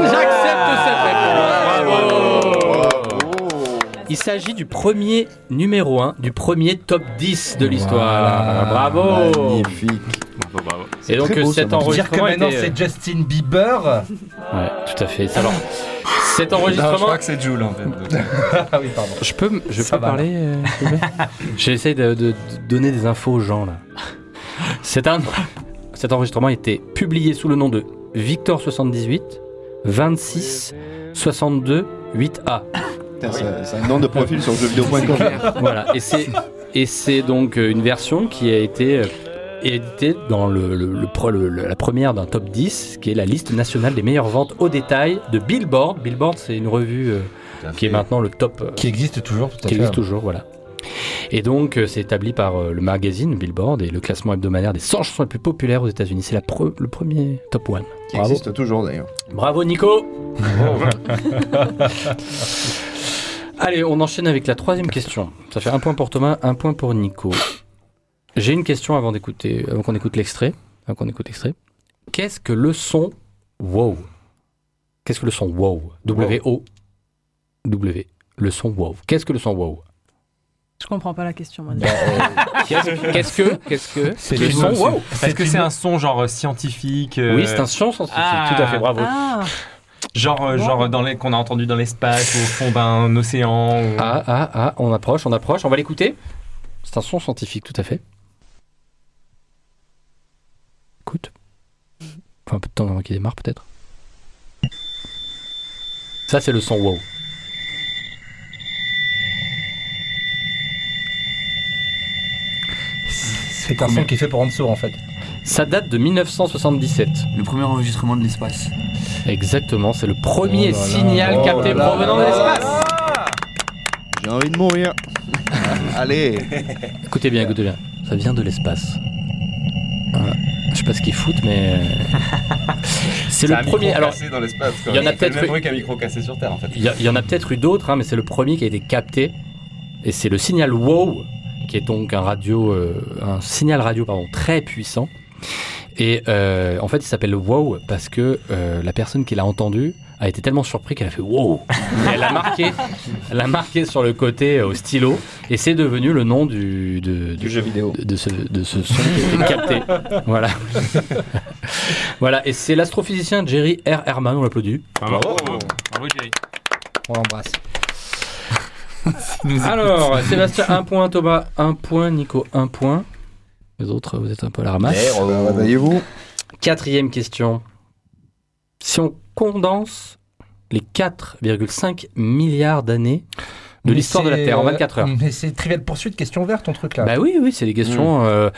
J'accepte cette Il s'agit du premier numéro 1, du premier top 10 de l'histoire. Bravo. Magnifique. Bravo, bravo. Et donc beau, cet moi. Dire que enregistrement maintenant était- c'est Justin Bieber. Ouais, tout à fait. Alors, cet Non, je enregistrement... crois que c'est Jules en fait. ah oui, pardon. Je peux, je Ça peux va, parler euh, J'essaie de, de- de donner des infos aux gens là. C'est un, cet enregistrement a été publié sous le nom de Victor 78 26 62 8A. Putain, C'est c'est un nom de profil sur jeuxvideo.com. Voilà, et c'est et c'est donc euh, une version qui a été euh, éditée dans le, le- la première d'un top 10, qui est la liste nationale des meilleures ventes au détail de Billboard. Billboard, c'est une revue euh, qui est maintenant le top. euh, Qui existe toujours, tout à qui fait. existe toujours, voilà. Et donc, euh, c'est établi par euh, le magazine Billboard et le classement hebdomadaire des 100 chansons les plus populaires aux États-Unis. C'est la pre- le premier top one. Qui Bravo. existe toujours d'ailleurs. Bravo, Nico. Allez, on enchaîne avec la troisième question. Ça fait un point pour Thomas, un point pour Nico. J'ai une question avant d'écouter, avant qu'on écoute l'extrait. Avant qu'on écoute l'extrait. Qu'est-ce que le son wow? Qu'est-ce que le son wow? W O W. Le son wow. Qu'est-ce que le son wow? Je comprends pas la question, moi. Qu'est-ce qu'est-ce que Qu'est-ce que C'est le son wow? Est-ce que c'est un son genre euh, scientifique euh, Oui, c'est un son scientifique. Ah. Tout à fait, bravo. Ah, Genre, euh, genre dans les qu'on a entendu dans l'espace, au fond d'un océan. ou- Ah, ah, ah, on approche, on approche, on va l'écouter. C'est un son scientifique, tout à fait. Écoute. Faut un peu de temps avant qu'il démarre, peut-être. Ça, c'est le son wow. C'est un son qui est fait pour en dessous en fait. Ça date de 1977. Le premier enregistrement de l'espace. Exactement, c'est le premier Oh là là. signal Oh capté là là. provenant de l'espace. J'ai envie de mourir. Allez. Écoutez bien, écoutez bien. Ça vient de l'espace. Voilà. Je sais pas ce qu'ils foutent, mais. euh, c'est le premier. Alors, dans l'espace. il y en a peut-être le même eu- bruit qu'un micro cassé sur Terre en fait. Il y, a- il y en a peut-être eu d'autres, hein, mais c'est le premier qui a été capté. Et c'est le signal WOW, qui est donc un radio, euh, un signal radio pardon, très puissant. Et euh, en fait, il s'appelle WOW parce que euh, la personne qui l'a entendu a été tellement surpris qu'elle a fait WOW. Et elle l'a marqué, elle l'a marqué sur le côté euh, au stylo, et c'est devenu le nom du, de, Du jeu vidéo. de, de ce, de ce son qui a été capté. Voilà. voilà. Et c'est l'astrophysicien Jerry R. Herman, on l'applaudit. Bravo, bravo Jerry. On l'embrasse. Alors, Sébastien, un point, Thomas, un point, Nico, un point. Les autres, vous êtes un peu à la ramasse. Euh, Réveillez-vous. Quatrième question. Si on condense les 4,5 milliards d'années de l'histoire de la Terre en euh, 24 heures. Mais c'est trivial poursuite, question verte ton truc là. Bah oui, oui, c'est des questions. euh,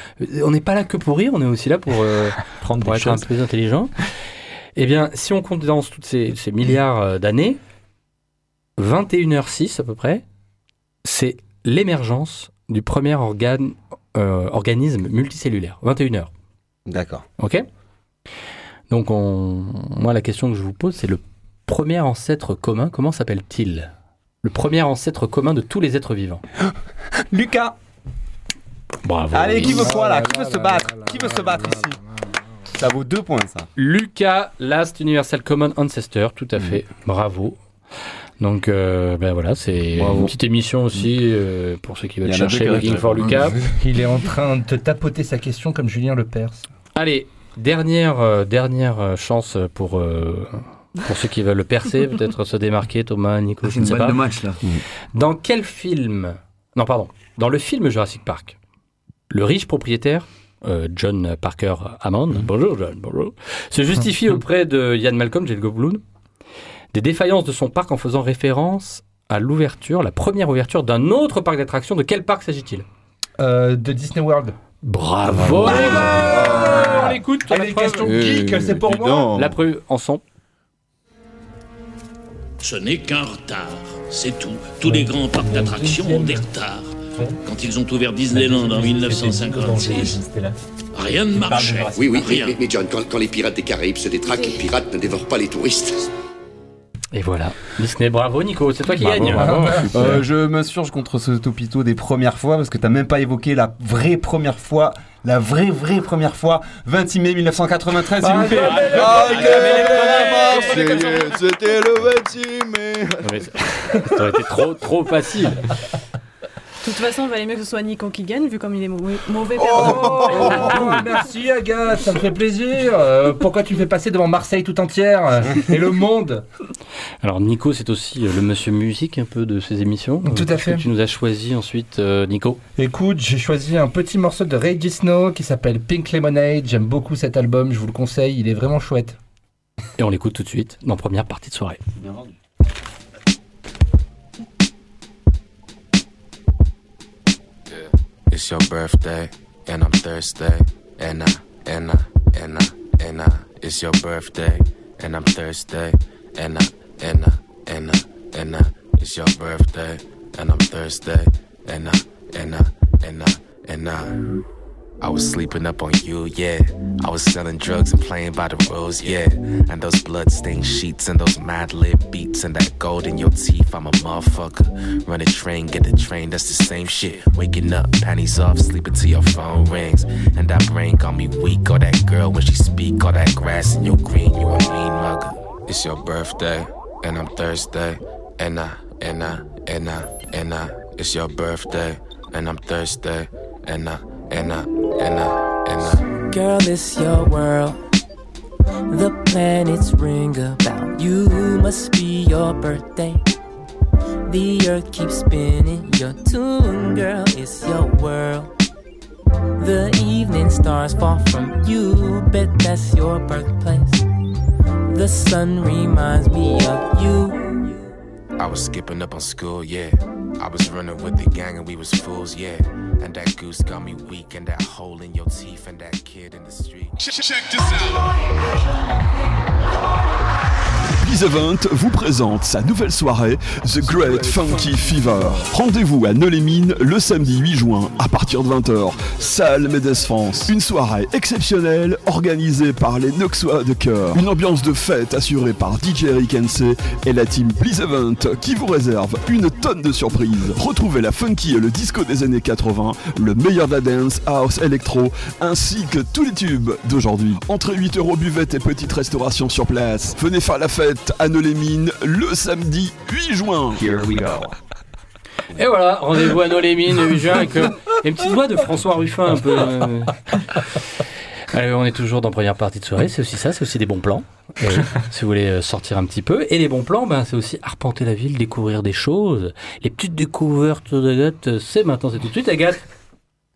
on n'est pas là que pour rire, on est aussi là pour, euh, Prendre pour des être un choses. peu plus intelligent. Eh bien, si on condense toutes ces, ces milliards euh, d'années, 21h06 à peu près, c'est l'émergence du premier organe, euh, organisme multicellulaire. 21h. D'accord. Ok? Donc, on... moi, la question que je vous pose, c'est le premier ancêtre commun, comment s'appelle-t-il? Le premier ancêtre commun de tous les êtres vivants. Lucas Bravo. Allez, qui veut quoi là? Qui veut se battre? Qui veut se battre ici? Ça vaut deux points ça. Lucas, Last Universal Common Ancestor, tout à fait. Bravo. Donc euh, ben voilà, c'est une petite émission aussi euh, pour ceux qui veulent chercher Looking for Lucas. Il est en train de te tapoter sa question comme Julien Lepers. Allez, dernière, euh, dernière chance pour, euh, pour ceux qui veulent le percer, peut-être se démarquer, Thomas, Nico, je C'est ne une sais pas. de match, là. Dans quel film Non, pardon. Dans le film Jurassic Park, le riche propriétaire, euh, John Parker Hammond, bonjour John, bonjour, se justifie auprès de Ian Malcolm, Jeff Goldblum, des défaillances de son parc en faisant référence à l'ouverture, la première ouverture d'un autre parc d'attractions. De quel parc s'agit-il? Euh, de Disney World. Bravo les gars On l'écoute. Ah, la les questions geek, c'est pour moi. La preuve en son. Ce n'est qu'un retard, c'est tout. Tous les grands parcs d'attractions ont des retards. Quand ils ont ouvert Disneyland en 1956, rien ne marchait. Oui, oui, rien. mais, mais John, quand, quand les pirates des Caraïbes se détraquent, les pirates ne dévorent pas les touristes. Et voilà. Disney, bravo Nico, c'est toi qui gagne. Euh, je m'insurge contre ce topito des premières fois parce que t'as même pas évoqué la vraie première fois, la vraie vraie première fois, 26 mai 1993 s'il vous plaît. Ah, c'était le 26 mai. Ça aurait été trop, trop facile. De toute façon, il valait mieux que ce soit Nico qui gagne, vu comme il est mau- mauvais Oh, perdant. merci Agathe, ça me fait plaisir. Euh, pourquoi tu me fais passer devant Marseille tout entière euh, et le monde? Alors Nico, c'est aussi euh, le monsieur musique un peu de ces émissions. Tout à fait. que Tu nous as choisi ensuite, euh, Nico. Écoute, j'ai choisi un petit morceau de Ray Snow qui s'appelle Pink Lemonade. J'aime beaucoup cet album, je vous le conseille, il est vraiment chouette. Et on l'écoute tout de suite dans première partie de soirée. It's your birthday, and I'm thirsty, and I, and I, and I, and I. It's your birthday, and I'm thirsty, and I, and I, and I, and I. It's your birthday, and I'm thirsty, and I, and I, and I, and I. I was sleeping up on you, yeah. I was selling drugs and playing by the rules, yeah. And those bloodstained sheets and those mad lib beats and that gold in your teeth, I'm a motherfucker. Run a train, get the train, that's the same shit. Waking up, panties off, sleeping till your phone rings. And that brain got me weak, or that girl when she speak, all that grass in your green, you a mean mugger. It's your birthday, and I'm Thursday, and I, and I, and I, and I. It's your birthday, and I'm Thursday, and I, and I, and I, and I. Girl, it's your world. The planets ring about you. Must be your birthday. The earth keeps spinning your tune, girl. It's your world. The evening stars fall from you. Bet that's your birthplace. The sun reminds me of you. I was skipping up on school, yeah. I was running with the gang and we was fools, yeah. And that goose got me weak, and that hole in your teeth, and that kid in the street. Check this Event vous présente sa nouvelle soirée The Great Funky Fever. Rendez-vous à Nolé-Mines le samedi 8 juin à partir de 20h, salle Médès France. Une soirée exceptionnelle organisée par les Noxois de cœur. Une ambiance de fête assurée par DJ Eric NC et la team Please Event qui vous réserve une tonne de surprises. Retrouvez la funky et le disco des années 80, le meilleur de la dance, house, électro, ainsi que tous les tubes d'aujourd'hui. Entrée 8 euros buvette et petite restauration sur place. Venez faire la fête à Nolé-Mines le samedi 8 juin. Here we go. Et voilà, rendez-vous à Nolémine le 8 juin avec euh, une petite voix de François Ruffin un peu. euh. Allez, on est toujours dans première partie de soirée, c'est aussi ça, c'est aussi des bons plans. Euh, si vous voulez euh, sortir un petit peu. Et les bons plans, ben, c'est aussi arpenter la ville, découvrir des choses. Les petites découvertes d'Agathe, euh, c'est maintenant, c'est tout de suite. Agathe,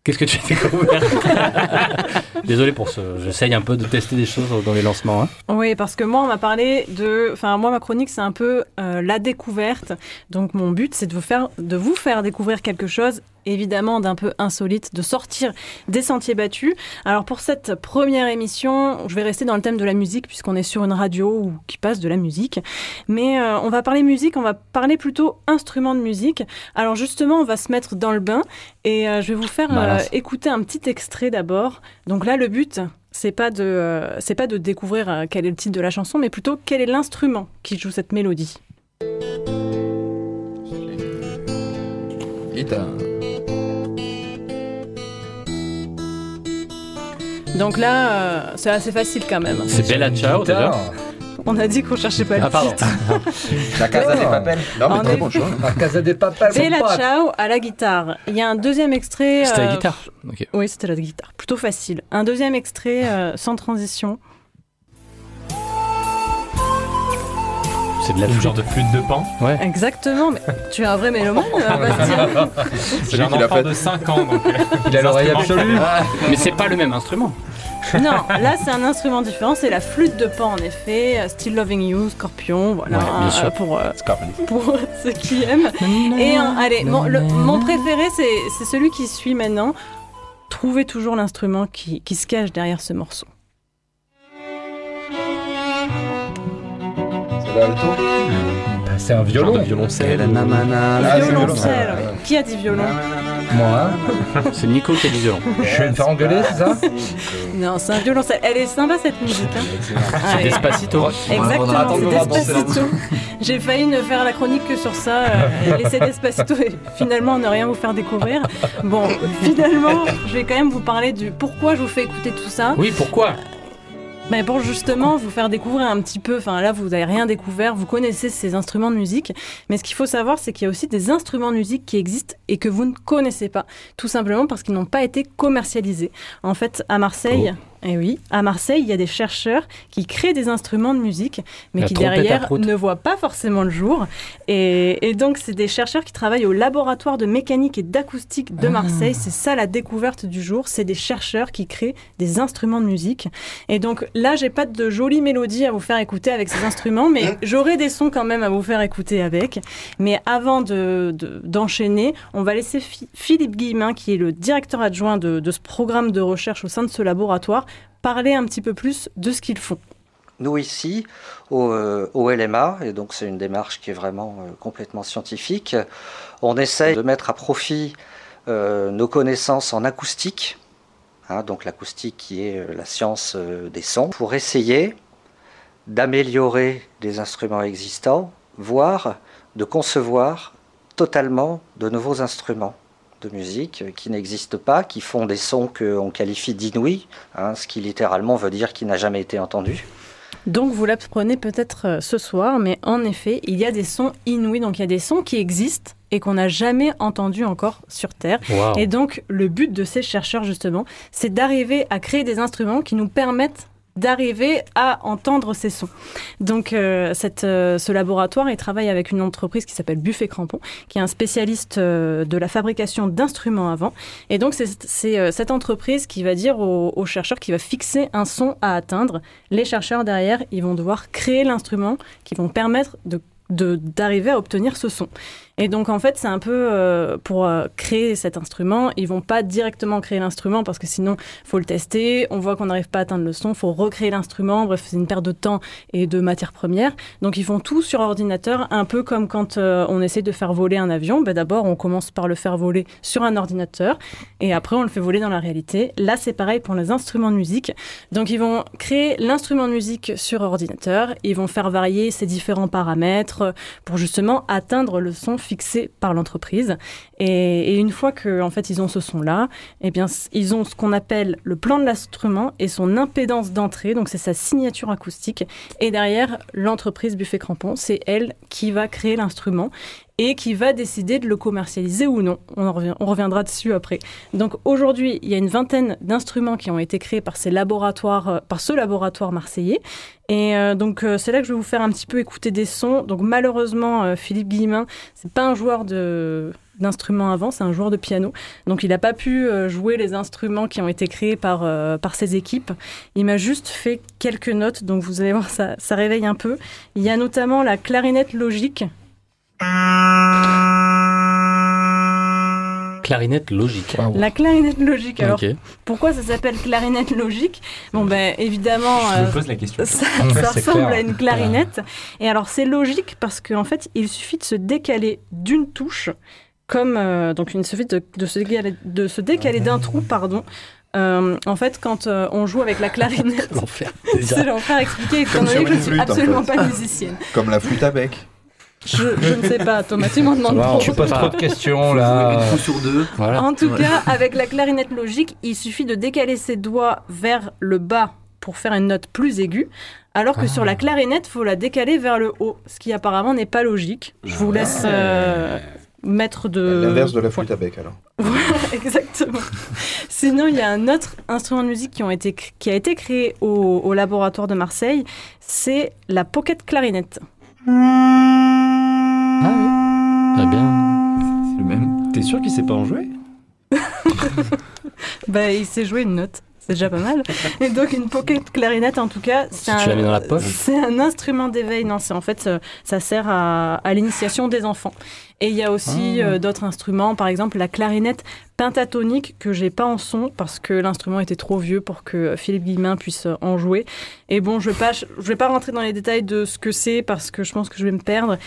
qu'est-ce que tu as découvert Désolé pour ce. J'essaye un peu de tester des choses dans les lancements. hein. Oui, parce que moi, on m'a parlé de. Enfin, moi, ma chronique, c'est un peu euh, la découverte. Donc, mon but, c'est de faire, de vous faire découvrir quelque chose, évidemment, d'un peu insolite, de sortir des sentiers battus. Alors, pour cette première émission, je vais rester dans le thème de la musique, puisqu'on est sur une radio où, qui passe de la musique. Mais euh, on va parler musique, on va parler plutôt instrument de musique. Alors, justement, on va se mettre dans le bain et euh, je vais vous faire euh, Balance. écouter un petit extrait d'abord. Donc là, le but, c'est pas de, euh, c'est pas de découvrir euh, quel est le titre de la chanson, mais plutôt quel est l'instrument qui joue cette mélodie. Guitare. Donc là, euh, c'est assez facile quand même. C'est Bella Ciao déjà. On a dit qu'on cherchait pas le Ah, pardon. titre. La Casa des. Papel. Non, mais En très effet. bon choix. La Casa des Papel, mon Bella pote. Ciao à la guitare. Il y a un deuxième extrait. C'était la euh, guitare. Ok. Oui, c'était la guitare. Plutôt facile. Un deuxième extrait euh, sans transition. C'est de la genre de flûte de pan. Ouais. Exactement, mais tu es un vrai mélomane, euh, Bastien. J'ai un enfant fait. de 5 ans, donc. euh, Il a l'oreille absolue. Mais c'est pas le même instrument. Non, là c'est un instrument différent, c'est la flûte de pan en effet, euh, Still Loving You, Scorpion, voilà, Ouais, bien sûr. euh, pour, euh, pour ceux qui aiment. Et euh, allez, mon, le- mon préféré c'est c'est celui qui suit maintenant. Trouvez toujours l'instrument qui, qui se cache derrière ce morceau. L'alto Bah, C'est un Genre violon. de violoncelle. Ah, c'est Violoncelle, violon. Qui a dit violon Moi. C'est Nico qui a du violon. Je vais me faire engueuler, c'est ça Non, c'est un violoncelle. Elle est sympa cette musique. hein. C'est Allez. Despacito. Exactement, c'est Despacito. J'ai failli ne faire la chronique que sur ça, euh, laisser Despacito et finalement ne rien vous faire découvrir. Bon, finalement, je vais quand même vous parler du pourquoi je vous fais écouter tout ça. Oui, pourquoi? Ben pour justement vous faire découvrir un petit peu, enfin là vous n'avez rien découvert, vous connaissez ces instruments de musique, mais ce qu'il faut savoir c'est qu'il y a aussi des instruments de musique qui existent et que vous ne connaissez pas, tout simplement parce qu'ils n'ont pas été commercialisés. En fait à Marseille, eh oui, à Marseille il y a des chercheurs qui créent des instruments de musique, mais La qui derrière ne voient pas forcément le jour. Et, et donc c'est des chercheurs qui travaillent au laboratoire de mécanique et d'acoustique de Marseille. C'est ça la découverte du jour, c'est des chercheurs qui créent des instruments de musique. Et donc là, j'ai pas de jolies mélodies à vous faire écouter avec ces instruments, mais j'aurai des sons quand même à vous faire écouter avec. Mais avant de- de- d'enchaîner, on va laisser Phi- Philippe Guillemin, qui est le directeur adjoint de, de ce programme de recherche au sein de ce laboratoire, parler un petit peu plus de ce qu'ils font. Nous ici, au, euh, LMA, et donc c'est une démarche qui est vraiment euh, complètement scientifique, on essaye de mettre à profit euh, nos connaissances en acoustique, hein, donc l'acoustique qui est la science des sons, pour essayer d'améliorer les instruments existants, voire de concevoir totalement de nouveaux instruments de musique euh, qui n'existent pas, qui font des sons qu'on qualifie d'inouïs, hein, ce qui littéralement veut dire qui n'a jamais été entendu. Donc vous l'apprenez peut-être euh, ce soir, mais en effet, il y a des sons inouïs, donc il y a des sons qui existent et qu'on n'a jamais entendus encore sur Terre. Wow. Et donc le but de ces chercheurs justement, c'est d'arriver à créer des instruments qui nous permettent d'arriver à entendre ces sons. Donc euh, cette, euh, ce laboratoire, il travaille avec une entreprise qui s'appelle Buffet Crampon, qui est un spécialiste euh, de la fabrication d'instruments à vent. Et donc c'est euh, cette entreprise qui va dire aux, aux chercheurs qui va fixer un son à atteindre. Les chercheurs derrière, ils vont devoir créer l'instrument qui vont permettre de- d'arriver à obtenir ce son. Et donc en fait, c'est un peu euh, pour euh, créer cet instrument, ils vont pas directement créer l'instrument parce que sinon, faut le tester, on voit qu'on n'arrive pas à atteindre le son, faut recréer l'instrument, bref, c'est une perte de temps et de matières premières. Donc ils font tout sur ordinateur, un peu comme quand euh, on essaie de faire voler un avion. Ben, D'abord, on commence par le faire voler sur un ordinateur et après on le fait voler dans la réalité. Là, c'est pareil pour les instruments de musique. Donc ils vont créer l'instrument de musique sur ordinateur, ils vont faire varier ses différents paramètres pour justement atteindre le son fixé par l'entreprise. Et, une fois que en fait ils ont ce son-là, eh bien ils ont ce qu'on appelle le plan de l'instrument et son impédance d'entrée, donc c'est sa signature acoustique. Et derrière l'entreprise Buffet Crampon, c'est elle qui va créer l'instrument et qui va décider de le commercialiser ou non. On, reviendra dessus après. Donc aujourd'hui, il y a une vingtaine d'instruments qui ont été créés par ces laboratoires, euh, par ce laboratoire marseillais. Et euh, donc euh, c'est là que je vais vous faire un petit peu écouter des sons. Donc malheureusement, Philippe Guillemin, c'est pas un joueur de d'instruments avant, c'est un joueur de piano. Donc il n'a pas pu jouer les instruments qui ont été créés par, par ses équipes. Il m'a juste fait quelques notes, donc vous allez voir, ça réveille un peu. Il y a notamment la clarinette logique. Clarinette logique. La clarinette logique. Alors, pourquoi ça s'appelle clarinette logique Bon, ben évidemment, Je me euh, pose la question. ça, ressemble clair. à une clarinette. Et alors, c'est logique parce qu'en fait, il suffit de se décaler d'une touche, comme euh, donc il suffit de, de se décaler, de se décaler d'un trou, pardon. Euh, en fait, quand euh, on joue avec la clarinette, L'enfer. c'est l'enfer expliqué, étant Comme donné que je une suis en absolument fait. pas musicienne. Comme la flûte à bec. Je, je ne sais pas, Thomas, tu m'en demandes trop. Tu poses trop de questions là. sur deux. Voilà. En tout Ouais. cas, avec la clarinette logique, il suffit de décaler ses doigts vers le bas pour faire une note plus aiguë, alors que sur la clarinette, faut la décaler vers le haut, ce qui apparemment n'est pas logique. Je vous laisse euh, mettre de... L'inverse de la flûte à bec alors. Voilà, exactement. Sinon, il y a un autre instrument de musique qui, ont été, cr- qui a été créé au, au laboratoire de Marseille, c'est la pocket clarinette. Très bien. C'est le même. T'es sûr qu'il sait pas en jouer? Bah, il sait jouer une note. C'est déjà pas mal. Et donc une pocket clarinette, en tout cas, c'est poche C'est un instrument d'éveil. Non, c'est en fait, euh, ça sert à, à l'initiation des enfants. Et il y a aussi Ah. euh, d'autres instruments, par exemple la clarinette pentatonique que j'ai pas en son parce que l'instrument était trop vieux pour que Philippe Guillemin puisse euh, en jouer. Et bon, je vais pas, je vais pas rentrer dans les détails de ce que c'est parce que je pense que je vais me perdre.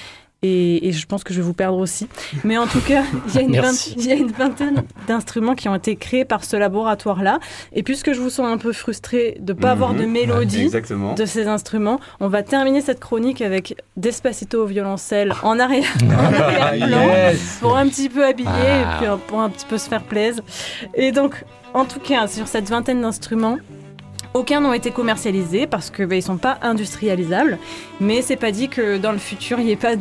Et, et je pense que je vais vous perdre aussi. Mais en tout cas, il y a une, Merci. vingt- il y a une vingtaine d'instruments qui ont été créés par ce laboratoire-là. Et puisque je vous sens un peu frustré de ne pas avoir de Mhm. mélodie Ouais, de ces instruments, on va terminer cette chronique avec Despacito au violoncelle en en arrière-plan Yes. pour un petit peu habiller Ah. et puis pour un petit peu se faire plaisir. Et donc, en tout cas, sur cette vingtaine d'instruments, aucun n'ont été commercialisés parce que bah, ils sont pas industrialisables, mais c'est pas dit que dans le futur il n'y ait pas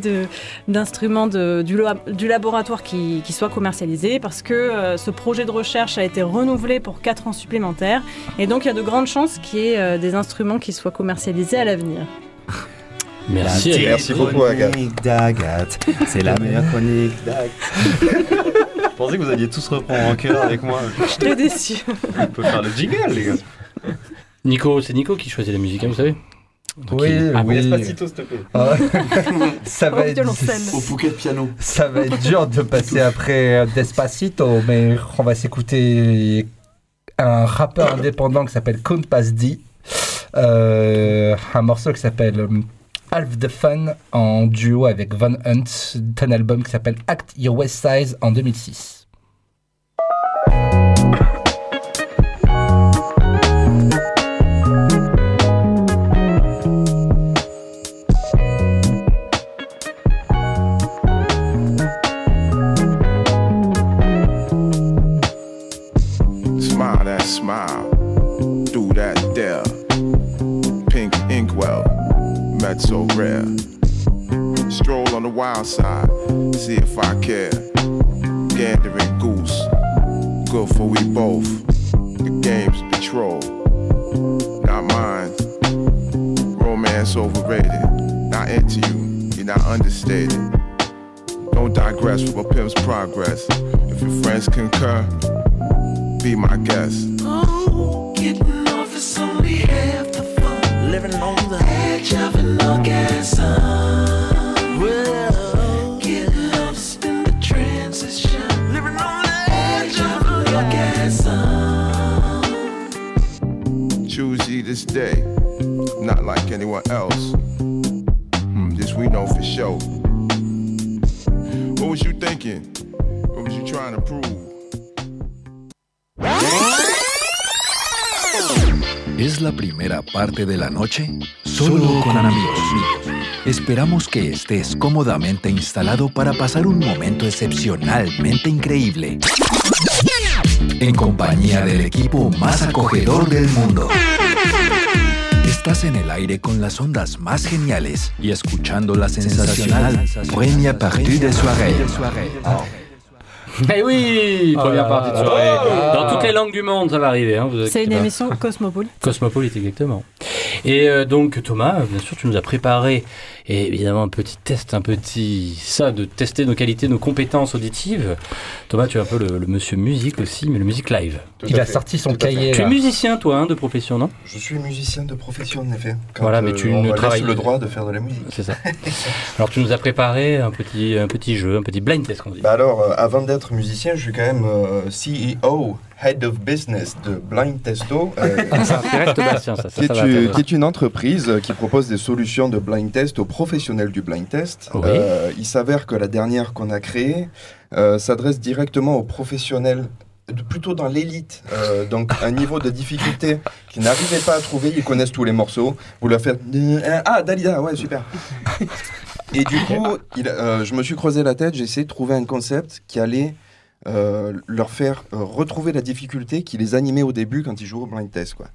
d'instruments du, laboratoire qui, qui soient commercialisés parce que euh, ce projet de recherche a été renouvelé pour 4 ans supplémentaires et donc il y a de grandes chances qu'il y ait euh, des instruments qui soient commercialisés à l'avenir. Merci. La Merci beaucoup, Agathe. C'est la meilleure chronique d'Agathe. Je pensais que vous alliez tous reprendre en chœur avec moi. Je t'ai déçu. On peut faire le jingle, les gars. Nico, c'est Nico qui choisit la musique, hein, vous savez Donc, Oui, il- Ah, oui. S'il te plaît. Ah, ça, va être, violoncelle. Au bouquet de piano. ça va être dur de passer après Despacito, mais on va s'écouter un rappeur indépendant qui s'appelle Count Pass D. Euh, un morceau qui s'appelle euh, Half the Fun en duo avec Von Hunt, un album qui s'appelle Act Your West Size en 2006. Mezzo rare. Stroll on the wild side, see if I care. Gandering goose, good for we both. The game's betrothed, not mine. Romance overrated, not into you, you're not understated. Don't digress from a pimp's progress. If your friends concur, be my guest. Oh, getting off is only half. Living on the edge of an orgasm. Well, get lost in the transition. Living on the edge of an orgasm. Choose ye this day, not like anyone else. Hmm, this we know for sure. What was you thinking? What was you trying to prove? Es la primera parte de la noche solo con amigos. Esperamos que estés cómodamente instalado para pasar un momento excepcionalmente increíble. En compañía del equipo más acogedor del mundo. Estás en el aire con las ondas más geniales y escuchando la sensacional première partie de soirée. Eh oui, première Ah. partie de soirée. Ah. Dans toutes les langues du monde, ça va arriver. Hein, C'est une pas. émission cosmopolite. Cosmopolite, exactement. Et euh, donc Thomas, bien sûr, tu nous as préparé et évidemment un petit test, un petit ça de tester nos qualités, nos compétences auditives. Thomas, tu es un peu le, le monsieur musique aussi, mais le musique live. Il a sorti son cahier. Tu es musicien, toi, hein, de profession, non? Je suis musicien de profession, en effet. Quand, Voilà, mais euh, tu on ne travailles- le droit de faire de la musique. C'est ça. Alors tu nous as préparé un petit, un petit jeu, un petit blind test qu'on dit. Bah alors, euh, avant d'être musicien, je suis quand même euh, CEO, Head of Business de Blind Testo. euh, ça ça, ça, qui, est une, qui est une entreprise qui propose des solutions de blind test aux professionnels du blind test. Oui. Euh, il s'avère que la dernière qu'on a créée euh, s'adresse directement aux professionnels plutôt dans l'élite, euh, donc un niveau de difficulté qu'ils n'arrivaient pas à trouver, ils connaissent tous les morceaux. Vous leur faites ah Dalida, ouais super. Et du coup, il- euh, je me suis creusé la tête, j'ai essayé de trouver un concept qui allait euh, leur faire retrouver la difficulté qui les animait au début quand ils jouaient au blind test. Quoi.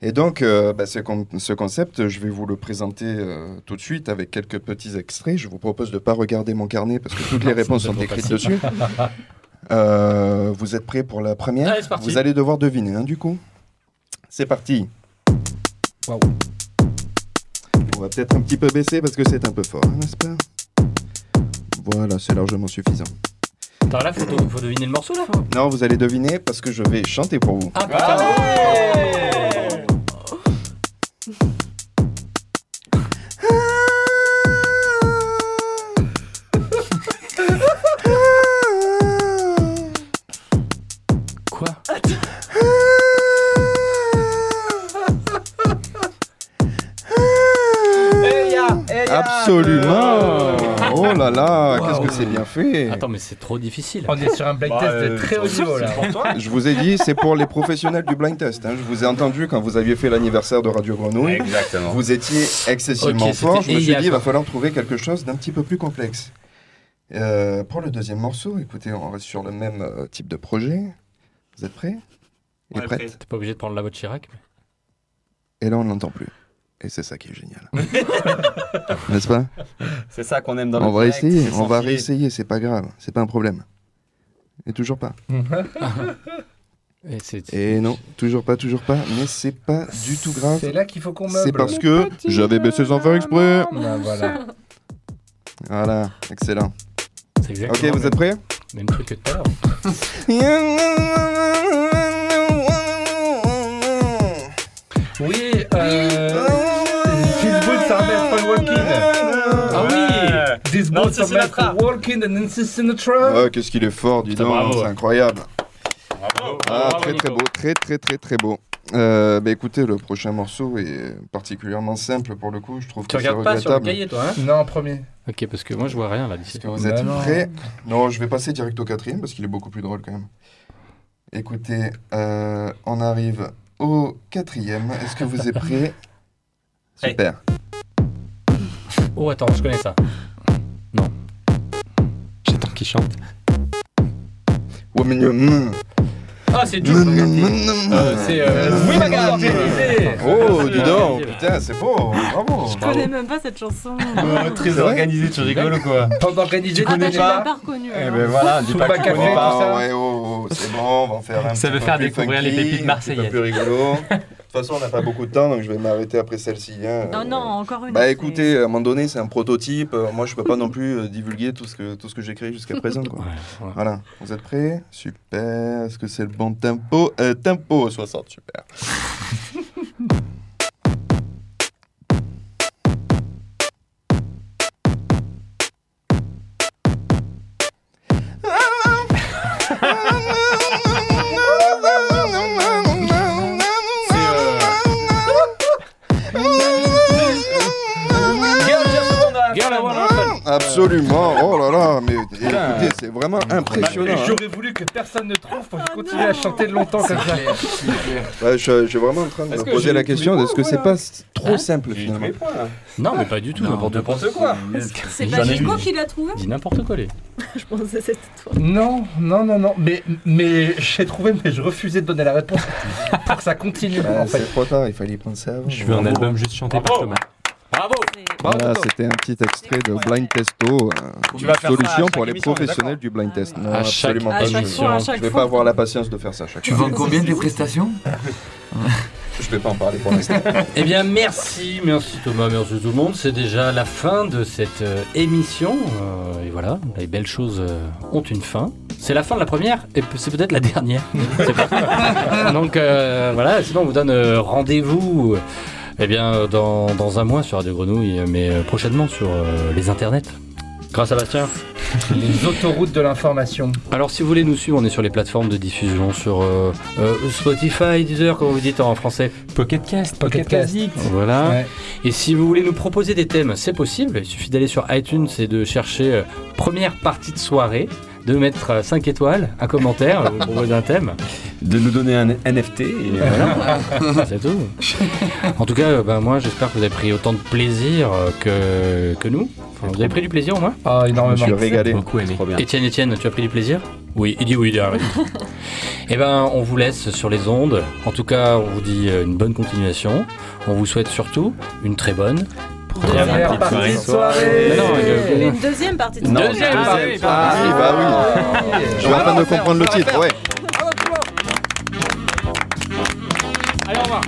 Et donc, euh, bah, ce, con- ce concept, je vais vous le présenter euh, tout de suite avec quelques petits extraits. Je vous propose de ne pas regarder mon carnet parce que toutes les réponses sont écrites facile. dessus. Euh, vous êtes prêts pour la première Allez, c'est parti. Vous allez devoir deviner, hein, du coup. C'est parti. On va peut-être un petit peu baisser parce que c'est un peu fort, hein, n'est-ce pas? Voilà, c'est largement suffisant. Attends, là, faut, faut deviner le morceau, là Non, vous allez deviner parce que je vais chanter pour vous. Ah, putain Quoi Absolument Là qu'est-ce que c'est bien fait Attends, mais c'est trop difficile. On est sur un blind test de très haut niveau là. Je vous ai dit, c'est pour les professionnels du blind test. hein. Je vous ai entendu quand vous aviez fait l'anniversaire de Radio Grenouille. Exactement. Vous étiez excessivement fort. Je me suis dit, il va falloir trouver quelque chose d'un petit peu plus complexe. Euh, pour le deuxième morceau, écoutez, on reste sur le même euh, type de projet. Vous êtes prêts? Et prêtes? T'es pas obligé de prendre la voix de Chirac mais- Et là, on ne l'entend plus. Et c'est ça qui est génial. N'est-ce pas? C'est ça qu'on aime dans le On va direct, essayer, on va réessayer, c'est pas grave, c'est pas un problème. Et toujours pas. Et non, toujours pas, toujours pas, mais c'est pas du tout grave. C'est là qu'il faut qu'on meuble. C'est parce que j'avais baissé sans faire exprès. Ah, voilà. Voilà, excellent. C'est Ok, vous êtes prêts? Même truc que tout à l'heure. Oui, euh. Sinatra. walking and Nancy Sinatra. Oh, qu'est-ce qu'il est fort, dis donc, c'est incroyable. Bravo, Ah, bravo, très très beau, très très très très beau. Euh, bah écoutez, le prochain morceau est particulièrement simple pour le coup, je trouve Tu que c'est regardes pas sur le regrettable. cahier, toi, hein Non, premier. Ok, parce que moi, je vois rien là d'ici. Est-ce que vous êtes Bah non. prêts Non, je vais passer direct au quatrième parce qu'il est beaucoup plus drôle quand même. Écoutez, euh, on arrive au quatrième. Est-ce que vous êtes prêts? Super. Oh, attends, je connais ça. Qu'il chante. Ouais, mais, mm. Ah, c'est Jules. Euh, c'est. euh, Oui, ma gare. Oh, dis donc, putain, c'est beau, bravo. Je connais même pas cette chanson. très C'est organisé, tu rigoles ou quoi Bande organisée, Ah, bah, connais je l'ai pas pas reconnu. Eh ben voilà, dis pas tu café, connais tout pas. ça. ouais, oh, c'est bon, on va en faire un Ça veut peu faire découvrir les pépites Un marseillaises. petit peu plus rigolo. De toute façon, on n'a pas beaucoup de temps, donc je vais m'arrêter après celle-ci. hein. Non, non, encore une. Bah écoutez, à un moment donné, c'est un prototype. Euh, Moi, je peux pas non plus euh, divulguer tout ce que, tout ce que j'ai créé jusqu'à présent. Quoi. Ouais, ouais. Voilà, vous êtes prêts? Super. Est-ce que c'est le bon tempo? Euh, Tempo 60, super. Absolument. Oh là là, mais écoutez, c'est vraiment impressionnant. hein. J'aurais voulu que personne ne trouve pour que je continue à chanter longtemps comme ça. Ouais, je, je suis vraiment en train de me poser la question est-ce que c'est pas trop simple finalement Non, mais pas du tout, n'importe quoi. quoi C'est pas Chico qui l'a trouvé Dis n'importe quoi, les. Je pensais que c'était toi. Non, non, non, non. Mais, mais j'ai trouvé, mais je refusais de donner la réponse pour que ça continue. Ah, en fait. C'est trop tard, il fallait y prendre ça avant. Je veux un album juste chanté par Thomas. Bravo Voilà, c'était un petit extrait de Blind Testo, euh, Tu une vas faire ça à solution pour les émission, professionnels du blind test. Non, À chaque- absolument à pas. chaque je- fois, à je chaque vais fois. pas avoir la patience de faire ça à chaque Tu fois. vends combien tes prestations Je vais pas en parler pour l'instant. Eh bien, merci, merci Thomas, merci tout le monde. C'est déjà la fin de cette euh, émission. Euh, et voilà, les belles choses euh, ont une fin. C'est la fin de la première et c'est peut-être la dernière. Donc euh, voilà, sinon on vous donne euh, rendez-vous euh, eh bien, dans, dans un mois sur Radio Grenouille, mais euh, prochainement sur euh, les internets. Grâce à Bastien. Les autoroutes de l'information. Alors si vous voulez nous suivre, on est sur les plateformes de diffusion, sur euh, euh, Spotify, Deezer, comme vous dites en français? Pocket Cast, Pocket Pocket Cast. Cast. Voilà. Ouais. Et si vous voulez nous proposer des thèmes, c'est possible. Il suffit d'aller sur iTunes et de chercher euh, première partie de soirée, de mettre 5 étoiles, un commentaire, vous proposer un thème. De nous donner un NFT. Et voilà. C'est tout. En tout cas, ben, moi j'espère que vous avez pris autant de plaisir euh, que, que nous. Enfin, vous avez pris du plaisir au moins? Ah, Je me énormément. suis régalé. Beaucoup aimé. Étienne, tu as pris du plaisir? Oui, il dit oui, il arrête. Eh ben, on vous laisse sur les ondes. En tout cas, on vous dit euh, une bonne continuation. On vous souhaite surtout une très bonne Première partie de soirée. Non, euh, Une deuxième partie de Non, soirée. deuxième partie. Ah, oui, bah oui. Je suis en train de comprendre le titre, ouais. Allez, au revoir.